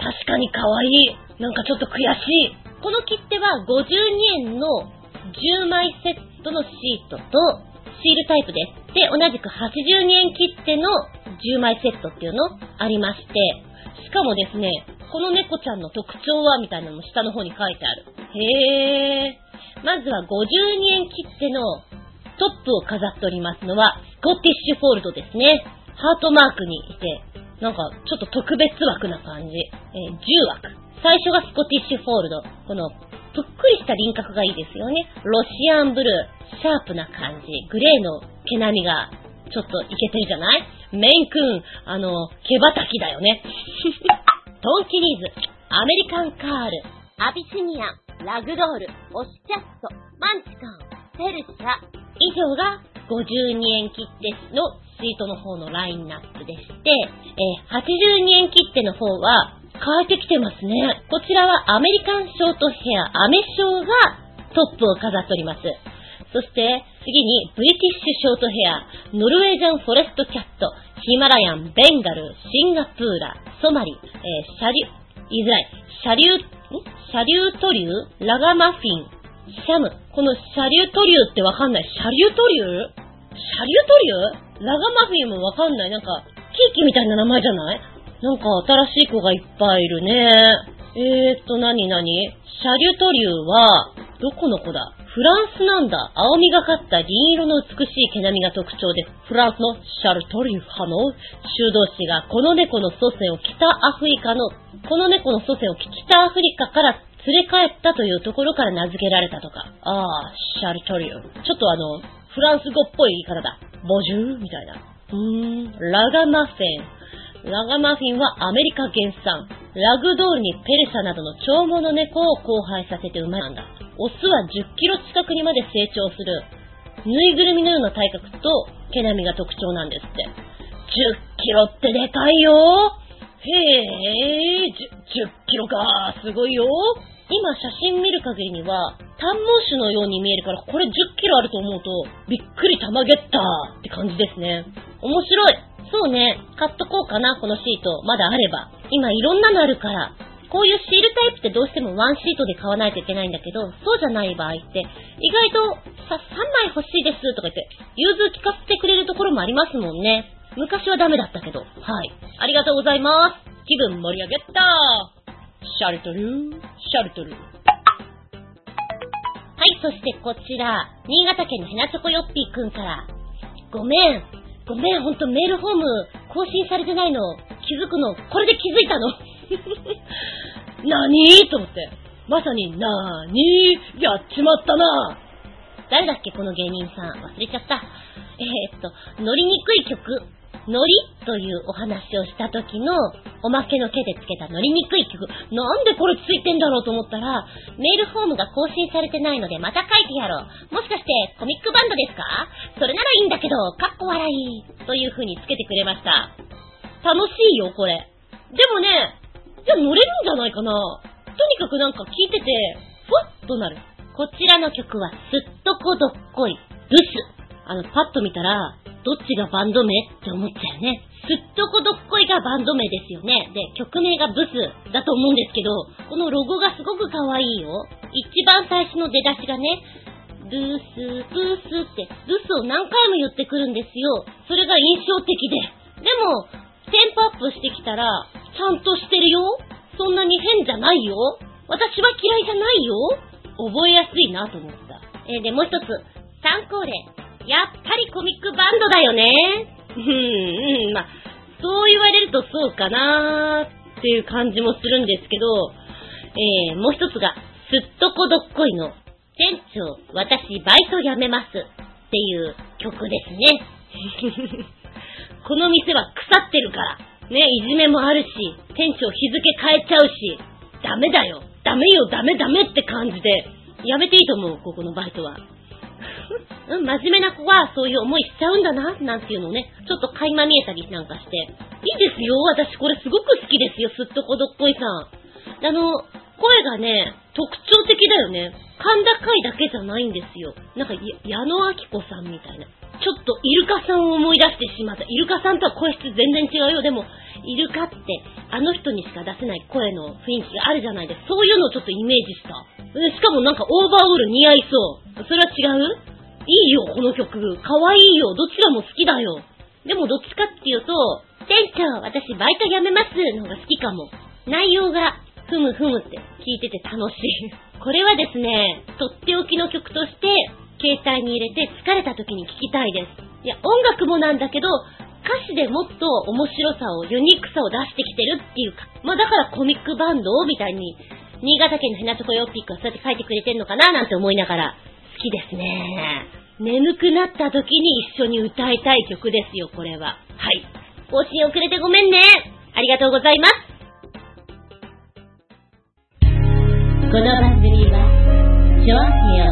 A: 確かにかわいい。なんかちょっと悔しい。この切手は52円の10枚セットのシートとシールタイプです。で、同じく82円切手の10枚セットっていうのありまして、しかもですね、この猫ちゃんの特徴はみたいなのも下の方に書いてある。へー。まずは52円切手のトップを飾っておりますのは、スコティッシュフォールドですね。ハートマークにいて、なんかちょっと特別枠な感じ。えー、10枠。最初がスコティッシュフォールド。この、ぷっくりした輪郭がいいですよね。ロシアンブルー、シャープな感じ。グレーの毛並みがちょっといけてるじゃない？メインくん、あの、毛羽たきだよね。トンキリーズ、アメリカンカール、アビシニアン、ラグドール、オシチャッソ、マンチカン、ペルシャ、以上が52円切手のシートの方のラインナップでして、えー、82円切手の方は変えてきてますね。こちらはアメリカンショートヘア、アメショーがトップを飾っております。そして、次に、ブリティッシュショートヘア、ノルウェージャンフォレストキャット、ヒマラヤン、ベンガル、シンガプーラ、ソマリ、えー、シャリ、言いづらい、シャリューシャリュートリューラガマフィンシャム。このシャリュートリューってわかんない？シャリュートリュー？シャリュートリュー？ラガマフィンもわかんない。なんか、ケーキみたいな名前じゃない？なんか新しい子がいっぱいいるね。えーっと、なになにシャリュトリューは、どこの子だ？フランスなんだ。青みがかった銀色の美しい毛並みが特徴で。フランスのシャルトリュー派の修道士がこの猫の祖先を北アフリカの、この猫の祖先を北アフリカから連れ帰ったというところから名付けられたとか。ああ、シャルトリュー。ちょっとあの、フランス語っぽい言い方だ。ボジューみたいな。うーん、ラガマフェン。ラガマフィンはアメリカ原産。ラグドールにペルシャなどの長毛の猫を交配させて生まれたんだ。オスは10キロ近くにまで成長する、ぬいぐるみのような体格と毛並みが特徴なんですって。10キロってでかいよへえ、10, 10キロか、すごいよ。今写真見る限りには、短毛種のように見えるから、これ10キロあると思うと、びっくり玉ゲッターって感じですね。面白い。そうね、買っとこうかな、このシート。まだあれば。今いろんなのあるから、こういうシールタイプってどうしてもワンシートで買わないといけないんだけど、そうじゃない場合って、意外とさ、3枚欲しいですとか言って、融通聞かせてくれるところもありますもんね。昔はダメだったけど。はい。ありがとうございます。気分盛り上げたシャルトルシャルトルはい、そしてこちら、新潟県のヘナチョコヨッピーくんから、ごめん、ごめん、ほんとメールフォーム更新されてないの、気づくの、これで気づいたの。なにと思って。まさに、なーにやっちまったな誰だっけこの芸人さん。忘れちゃった。えー、っと、乗りにくい曲。ノリというお話をした時のおまけの毛でつけた乗りにくい曲。なんでこれついてんだろうと思ったら、メールフォームが更新されてないのでまた書いてやろう。もしかしてコミックバンドですか？それならいいんだけど、かっこ笑い。という風につけてくれました。楽しいよ、これ。でもね、じゃ乗れるんじゃないかなとにかくなんか聞いてて、ふわっとなる。こちらの曲はすっとこどっこい、ブス。あの、パッと見たら、どっちがバンド名って思っちゃうね。すっとこどっこいがバンド名ですよね。で、曲名がブスだと思うんですけど、このロゴがすごく可愛いよ。一番最初の出だしがね、ブース、ブースって、ブスを何回も言ってくるんですよ。それが印象的で。でも、テンポアップしてきたら、ちゃんとしてるよ。そんなに変じゃないよ。私は嫌いじゃないよ。覚えやすいなと思った。えー、で、もう一つ、参考例。やっぱりコミックバンドだよね。うん、うん、まあ、そう言われるとそうかなーっていう感じもするんですけど、えー、もう一つが、すっとこどっこいの、店長、私バイト辞めますっていう曲ですね。この店は腐ってるから、ね、いじめもあるし、店長日付変えちゃうし、ダメだよ、ダメよ、ダメダメって感じで、やめていいと思う、ここのバイトは。うん、真面目な子はそういう思いしちゃうんだな、なんていうのをね、ちょっと垣間見えたりなんかして。いいですよ、私これすごく好きですよ、すっとこどっこいさん。あの、声がね、特徴的だよね。甲高いだけじゃないんですよ。なんか、矢野明子さんみたいな。ちょっとイルカさんを思い出してしまった。イルカさんとは声質全然違うよ。でも、イルカって、あの人にしか出せない声の雰囲気があるじゃないですか。そういうのをちょっとイメージした。しかもなんかオーバーオール似合いそう。それは違う？いいよ、この曲。かわいいよ。どちらも好きだよ。でもどっちかっていうと、店長、私バイト辞めますの方が好きかも。内容が、ふむふむって聞いてて楽しい。これはですね、とっておきの曲として、携帯に入れて疲れた時に聴きたいです。いや、音楽もなんだけど、歌詞でもっと面白さを、ユニークさを出してきてるっていうか、まあだからコミックバンドみたいに、新潟県のヘナチョコヨッピックはそうやって書いてくれてんのかななんて思いながら、好きですね。眠くなった時に一緒に歌いたい曲ですよ、これは。はい。更新遅れてごめんね。ありがとうございます。
B: この番組は、ショアヒオ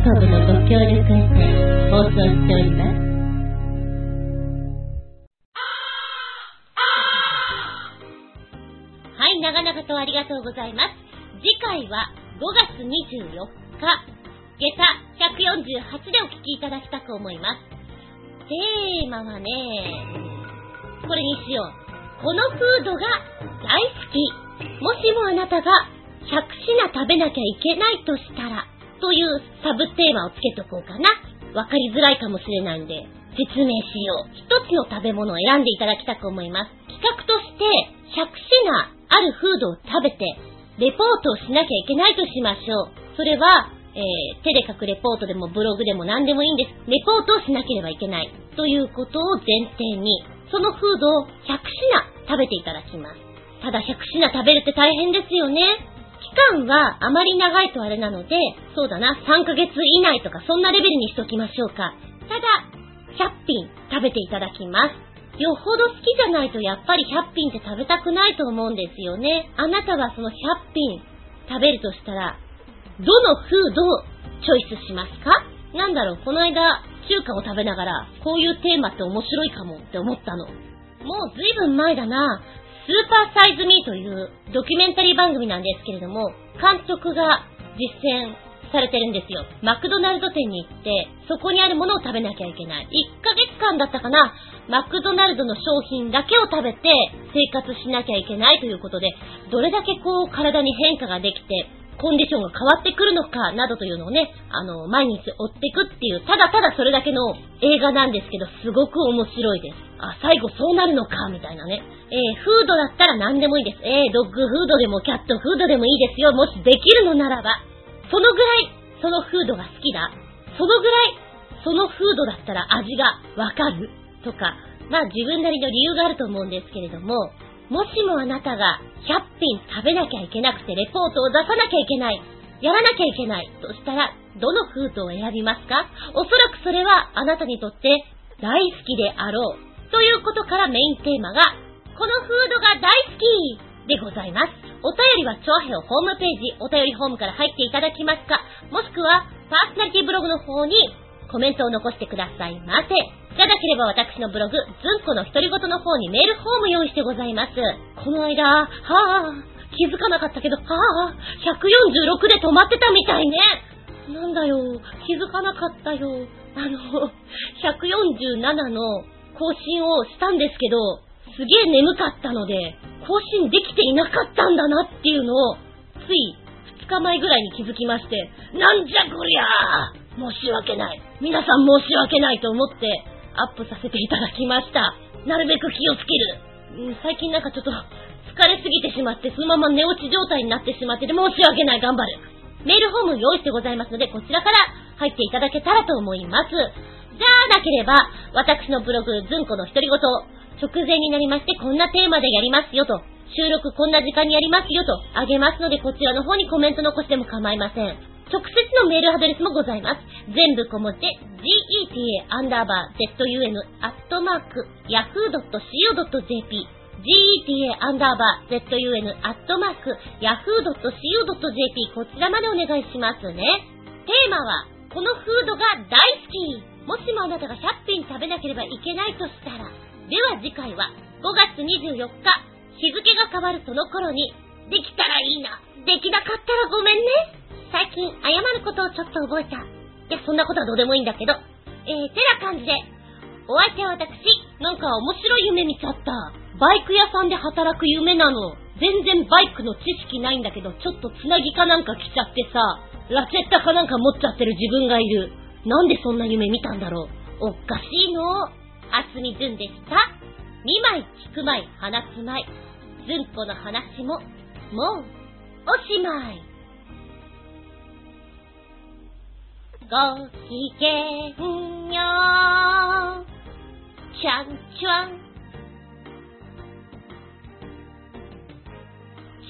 B: .com のご協力へて放送しております。
A: はい、長々とありがとうございます。次回は5月24日、下駄148でお聞きいただきたく思います。テーマはね、これにしよう。このフードが大好き。もしもあなたが100品食べなきゃいけないとしたら、というサブテーマをつけとこうかな。わかりづらいかもしれないんで、説明しよう。一つの食べ物を選んでいただきたく思います。企画として、100品あるフードを食べて、レポートをしなきゃいけないとしましょう。それは、えー、手で書くレポートでもブログでも何でもいいんです。レポートをしなければいけない。ということを前提に、そのフードを100品食べていただきます。ただ100品食べるって大変ですよね。期間はあまり長いとあれなので、そうだな、3ヶ月以内とかそんなレベルにしときましょうか。ただ、100品食べていただきます。よほど好きじゃないとやっぱり100品って食べたくないと思うんですよね。あなたはその100品食べるとしたら、どのフードをチョイスしますか？なんだろう、この間、中華を食べながら、こういうテーマって面白いかもって思ったの。もうずいぶん前だな、スーパーサイズミーというドキュメンタリー番組なんですけれども、監督が実践されてるんですよ。マクドナルド店に行って、そこにあるものを食べなきゃいけない。1ヶ月間だったかな、マクドナルドの商品だけを食べて生活しなきゃいけないということで、どれだけこう体に変化ができて、コンディションが変わってくるのかなどというのをね、あの、毎日追っていくっていう、ただただそれだけの映画なんですけど、すごく面白いです。あ、最後そうなるのか、みたいなね。えー、フードだったら何でもいいです。えー、ドッグフードでもキャットフードでもいいですよ。もしできるのならば。そのぐらい、そのフードが好きだ。そのぐらい、そのフードだったら味がわかる。とか、まあ自分なりの理由があると思うんですけれども、もしもあなたが100品食べなきゃいけなくてレポートを出さなきゃいけない、やらなきゃいけないとしたら、どのフードを選びますか？おそらくそれはあなたにとって大好きであろう。ということからメインテーマが、このフードが大好きでございます。お便りはチョアヘオホームページ、お便りホームから入っていただきますか、もしくはパーソナリティブログの方にコメントを残してくださいませ。じゃなければ私のブログ、ずんこの独り言の方にメールフォーム用意してございます。この間、はぁ、気づかなかったけど、はぁ、146で止まってたみたいね。なんだよ、気づかなかったよ。あの、147の更新をしたんですけど、すげえ眠かったので、更新できていなかったんだなっていうのを、つい2日前ぐらいに気づきまして、なんじゃこりゃ申し訳ない。皆さん申し訳ないと思ってアップさせていただきました。なるべく気をつける。最近なんかちょっと疲れすぎてしまって、そのまま寝落ち状態になってしまってて申し訳ない。頑張る。メールフォーム用意してございますので、こちらから入っていただけたらと思います。じゃあなければ、私のブログ、ずんこの独り言、直前になりまして、こんなテーマでやりますよと、収録こんな時間にやりますよと、あげますので、こちらの方にコメント残しても構いません。直接のメールアドレスもございます。全部小文字、geta アンダーバー zun アットマーク yahoo.co.jp geta アンダーバー zun アットマーク yahoo.co.jp こちらまでお願いしますね。テーマは、このフードが大好きもしもあなたが100品食べなければいけないとしたら、では次回は5月24日、日付が変わるその頃に、できたらいいな。できなかったらごめんね。最近謝ることをちょっと覚えた。いや、そんなことはどうでもいいんだけど。えー、てな感じで、お相手は私、なんか面白い夢見ちゃった。バイク屋さんで働く夢なの。全然バイクの知識ないんだけど、ちょっとつなぎかなんか来ちゃってさ、ラチェッタかなんか持っちゃってる自分がいる。なんでそんな夢見たんだろう。おっかしいの。あすみずんでした。2枚聞く舞い、話す舞い。ずんこの話も、もう、おしまい。ごきげんよう。ちゃんちゃん。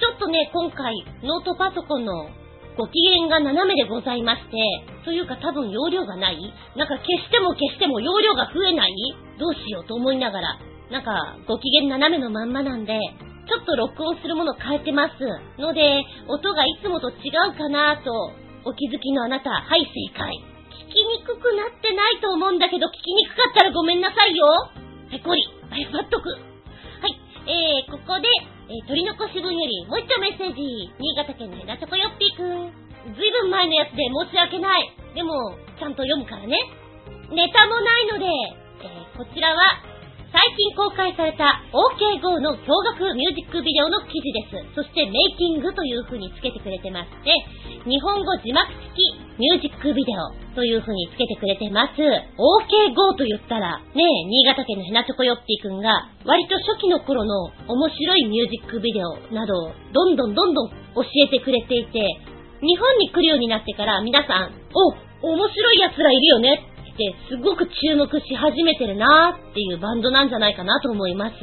A: ちょっとね、今回、ノートパソコンのご機嫌が斜めでございまして、というか多分容量がないなんか消しても消しても容量が増えないどうしようと思いながら、なんかご機嫌斜めのまんまなんで、ちょっと録音するもの変えてます。ので、音がいつもと違うかなと、お気づきのあなた、はい、正解。聞きにくくなってないと思うんだけど、聞きにくかったらごめんなさいよ。ペコリ、謝っとく。はい、えー、ここで、えー、取り残し分よりもう一丁メッセージ。新潟県のヘナチョコヨッピーくん。ずいぶん前のやつで申し訳ない。でも、ちゃんと読むからね。ネタもないので、えー、こちらは、最近公開された OKGO の驚愕ミュージックビデオの記事です。そしてメイキングという風につけてくれてまして、日本語字幕付きミュージックビデオという風につけてくれてます。OKGO と言ったら、ねえ新潟県のヘナチョコヨッピーくんが、割と初期の頃の面白いミュージックビデオなどをどんどんどんどん教えてくれていて、日本に来るようになってから皆さん、お、面白い奴らいるよねすごく注目し始めてるなーっていうバンドなんじゃないかなと思います。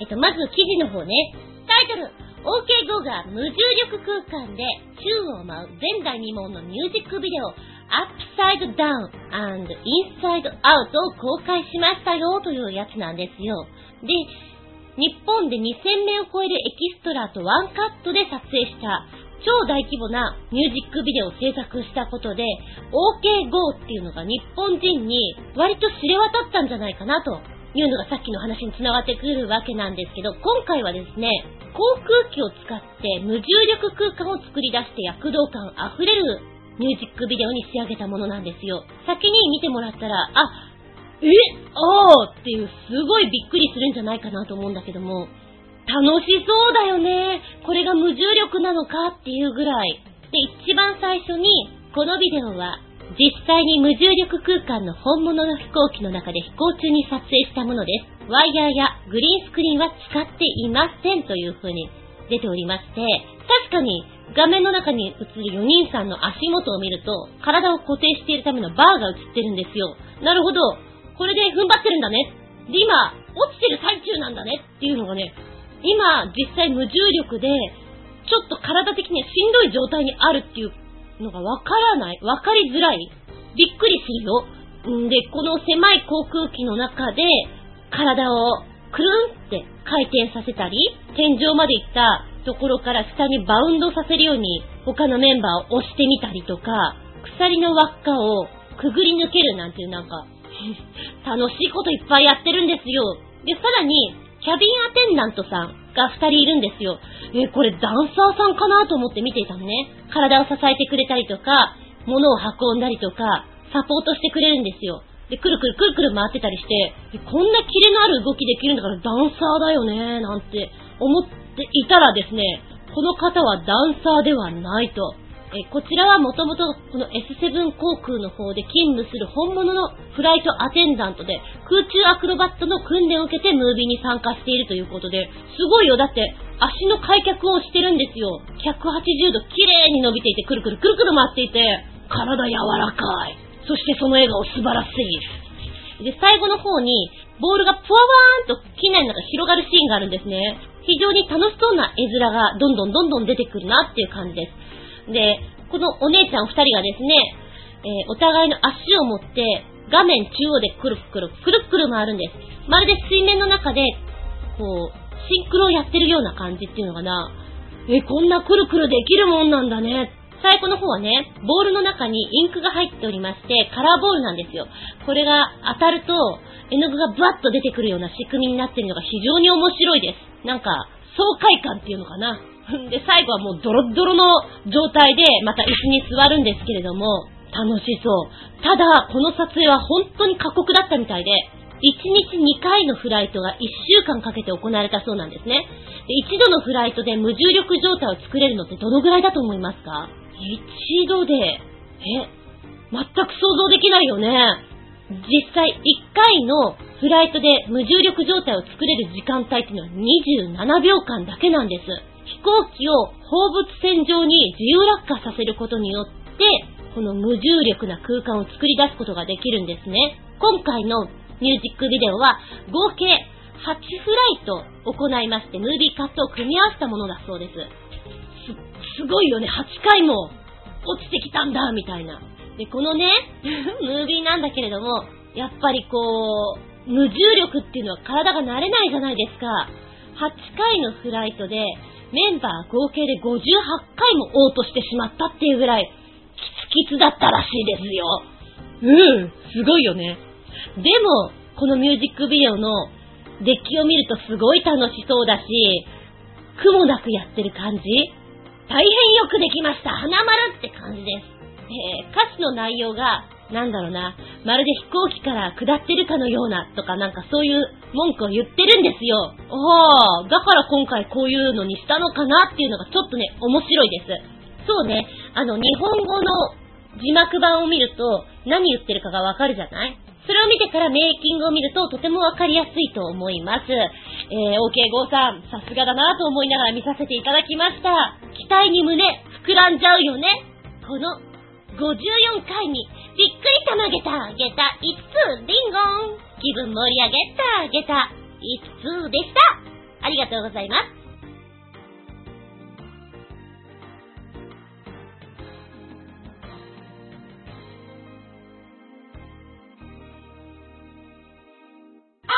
A: えっと、まず記事の方ね。タイトル OK5 が無重力空間で宙を舞う前代未聞のミュージックビデオ Upside Down and Inside Out を公開しましたよというやつなんですよ。で、日本で2000名を超えるエキストラとワンカットで撮影した超大規模なミュージックビデオを制作したことで、OK GO っていうのが日本人に割と知れ渡ったんじゃないかなというのがさっきの話に繋がってくるわけなんですけど、今回はですね、航空機を使って無重力空間を作り出して躍動感あふれるミュージックビデオに仕上げたものなんですよ。先に見てもらったら、あ、えあーっていうすごいびっくりするんじゃないかなと思うんだけども、楽しそうだよね。これが無重力なのかっていうぐらい。で、一番最初に、このビデオは実際に無重力空間の本物の飛行機の中で飛行中に撮影したものです。ワイヤーやグリーンスクリーンは使っていませんという風に出ておりまして、確かに画面の中に映る4人さんの足元を見ると、体を固定しているためのバーが映ってるんですよ。なるほど。これで踏ん張ってるんだね。で、今、落ちてる最中なんだねっていうのがね、今、実際無重力で、ちょっと体的にしんどい状態にあるっていうのがわからないわかりづらいびっくりするよ。んで、この狭い航空機の中で、体をくるんって回転させたり、天井まで行ったところから下にバウンドさせるように、他のメンバーを押してみたりとか、鎖の輪っかをくぐり抜けるなんていうなんか、楽しいこといっぱいやってるんですよ。で、さらに、キャビンアテンダントさんが二人いるんですよ。えこれダンサーさんかなと思って見ていたのね。体を支えてくれたりとか、物を運んだりとか、サポートしてくれるんですよ。で、くるくるくるくる回ってたりして、こんなキレのある動きできるんだからダンサーだよね、なんて思っていたらですね、この方はダンサーではないと。えこちらはもともとこの S7 航空の方で勤務する本物のフライトアテンダントで空中アクロバットの訓練を受けてムービーに参加しているということで、すごいよ。だって足の開脚をしてるんですよ。180度綺麗に伸びていてくるくるくるくる回っていて、体柔らかい。そしてその笑顔素晴らしい。で、最後の方に、ボールがぷわわーんと機内の中広がるシーンがあるんですね。非常に楽しそうな絵面がどんどんどんどん出てくるなっていう感じです。で、このお姉ちゃん二人がですね、えー、お互いの足を持って、画面中央でくるくる、くるくる回るんです。まるで水面の中で、こう、シンクロをやってるような感じっていうのかな。え、こんなくるくるできるもんなんだね。最後の方はね、ボールの中にインクが入っておりまして、カラーボールなんですよ。これが当たると、絵の具がブワッと出てくるような仕組みになってるのが非常に面白いです。なんか、爽快感っていうのかな。で、最後はもうドロッドロの状態で、また椅子に座るんですけれども、楽しそう。ただ、この撮影は本当に過酷だったみたいで、1日2回のフライトが1週間かけて行われたそうなんですね。で、一度のフライトで無重力状態を作れるのってどのぐらいだと思いますか？一度で、え、全く想像できないよね。実際1回のフライトで無重力状態を作れる時間帯っていうのは27秒間だけなんです。飛行機を放物線上に自由落下させることによって、この無重力な空間を作り出すことができるんですね。今回のミュージックビデオは合計8フライト行いまして、ムービーカットを組み合わせたものだそうです。す、すごいよね。8回も落ちてきたんだ、みたいな。で、このね、ムービーなんだけれども、やっぱりこう、無重力っていうのは体が慣れないじゃないですか。8回のフライトでメンバー合計で58回も嘔吐してしまったっていうぐらい、キツキツだったらしいですよ。うん、すごいよね。でも、このミュージックビデオのデッキを見るとすごい楽しそうだし、苦もなくやってる感じ大変よくできました花丸って感じです。えー、歌詞の内容がなんだろうな、まるで飛行機から下ってるかのようなとかなんかそういう文句を言ってるんですよ。ああ、だから今回こういうのにしたのかなっていうのがちょっとね、面白いです。そうね、あの、日本語の字幕版を見ると何言ってるかがわかるじゃない？それを見てからメイキングを見るととてもわかりやすいと思います。えー、OK5 さん、さすがだなと思いながら見させていただきました。期待に胸、膨らんじゃうよね。この54回にびっくりたまげた、げた、いつつ、リンゴン。気分盛り上げた、げた、いつつでした。ありがとうございます。あ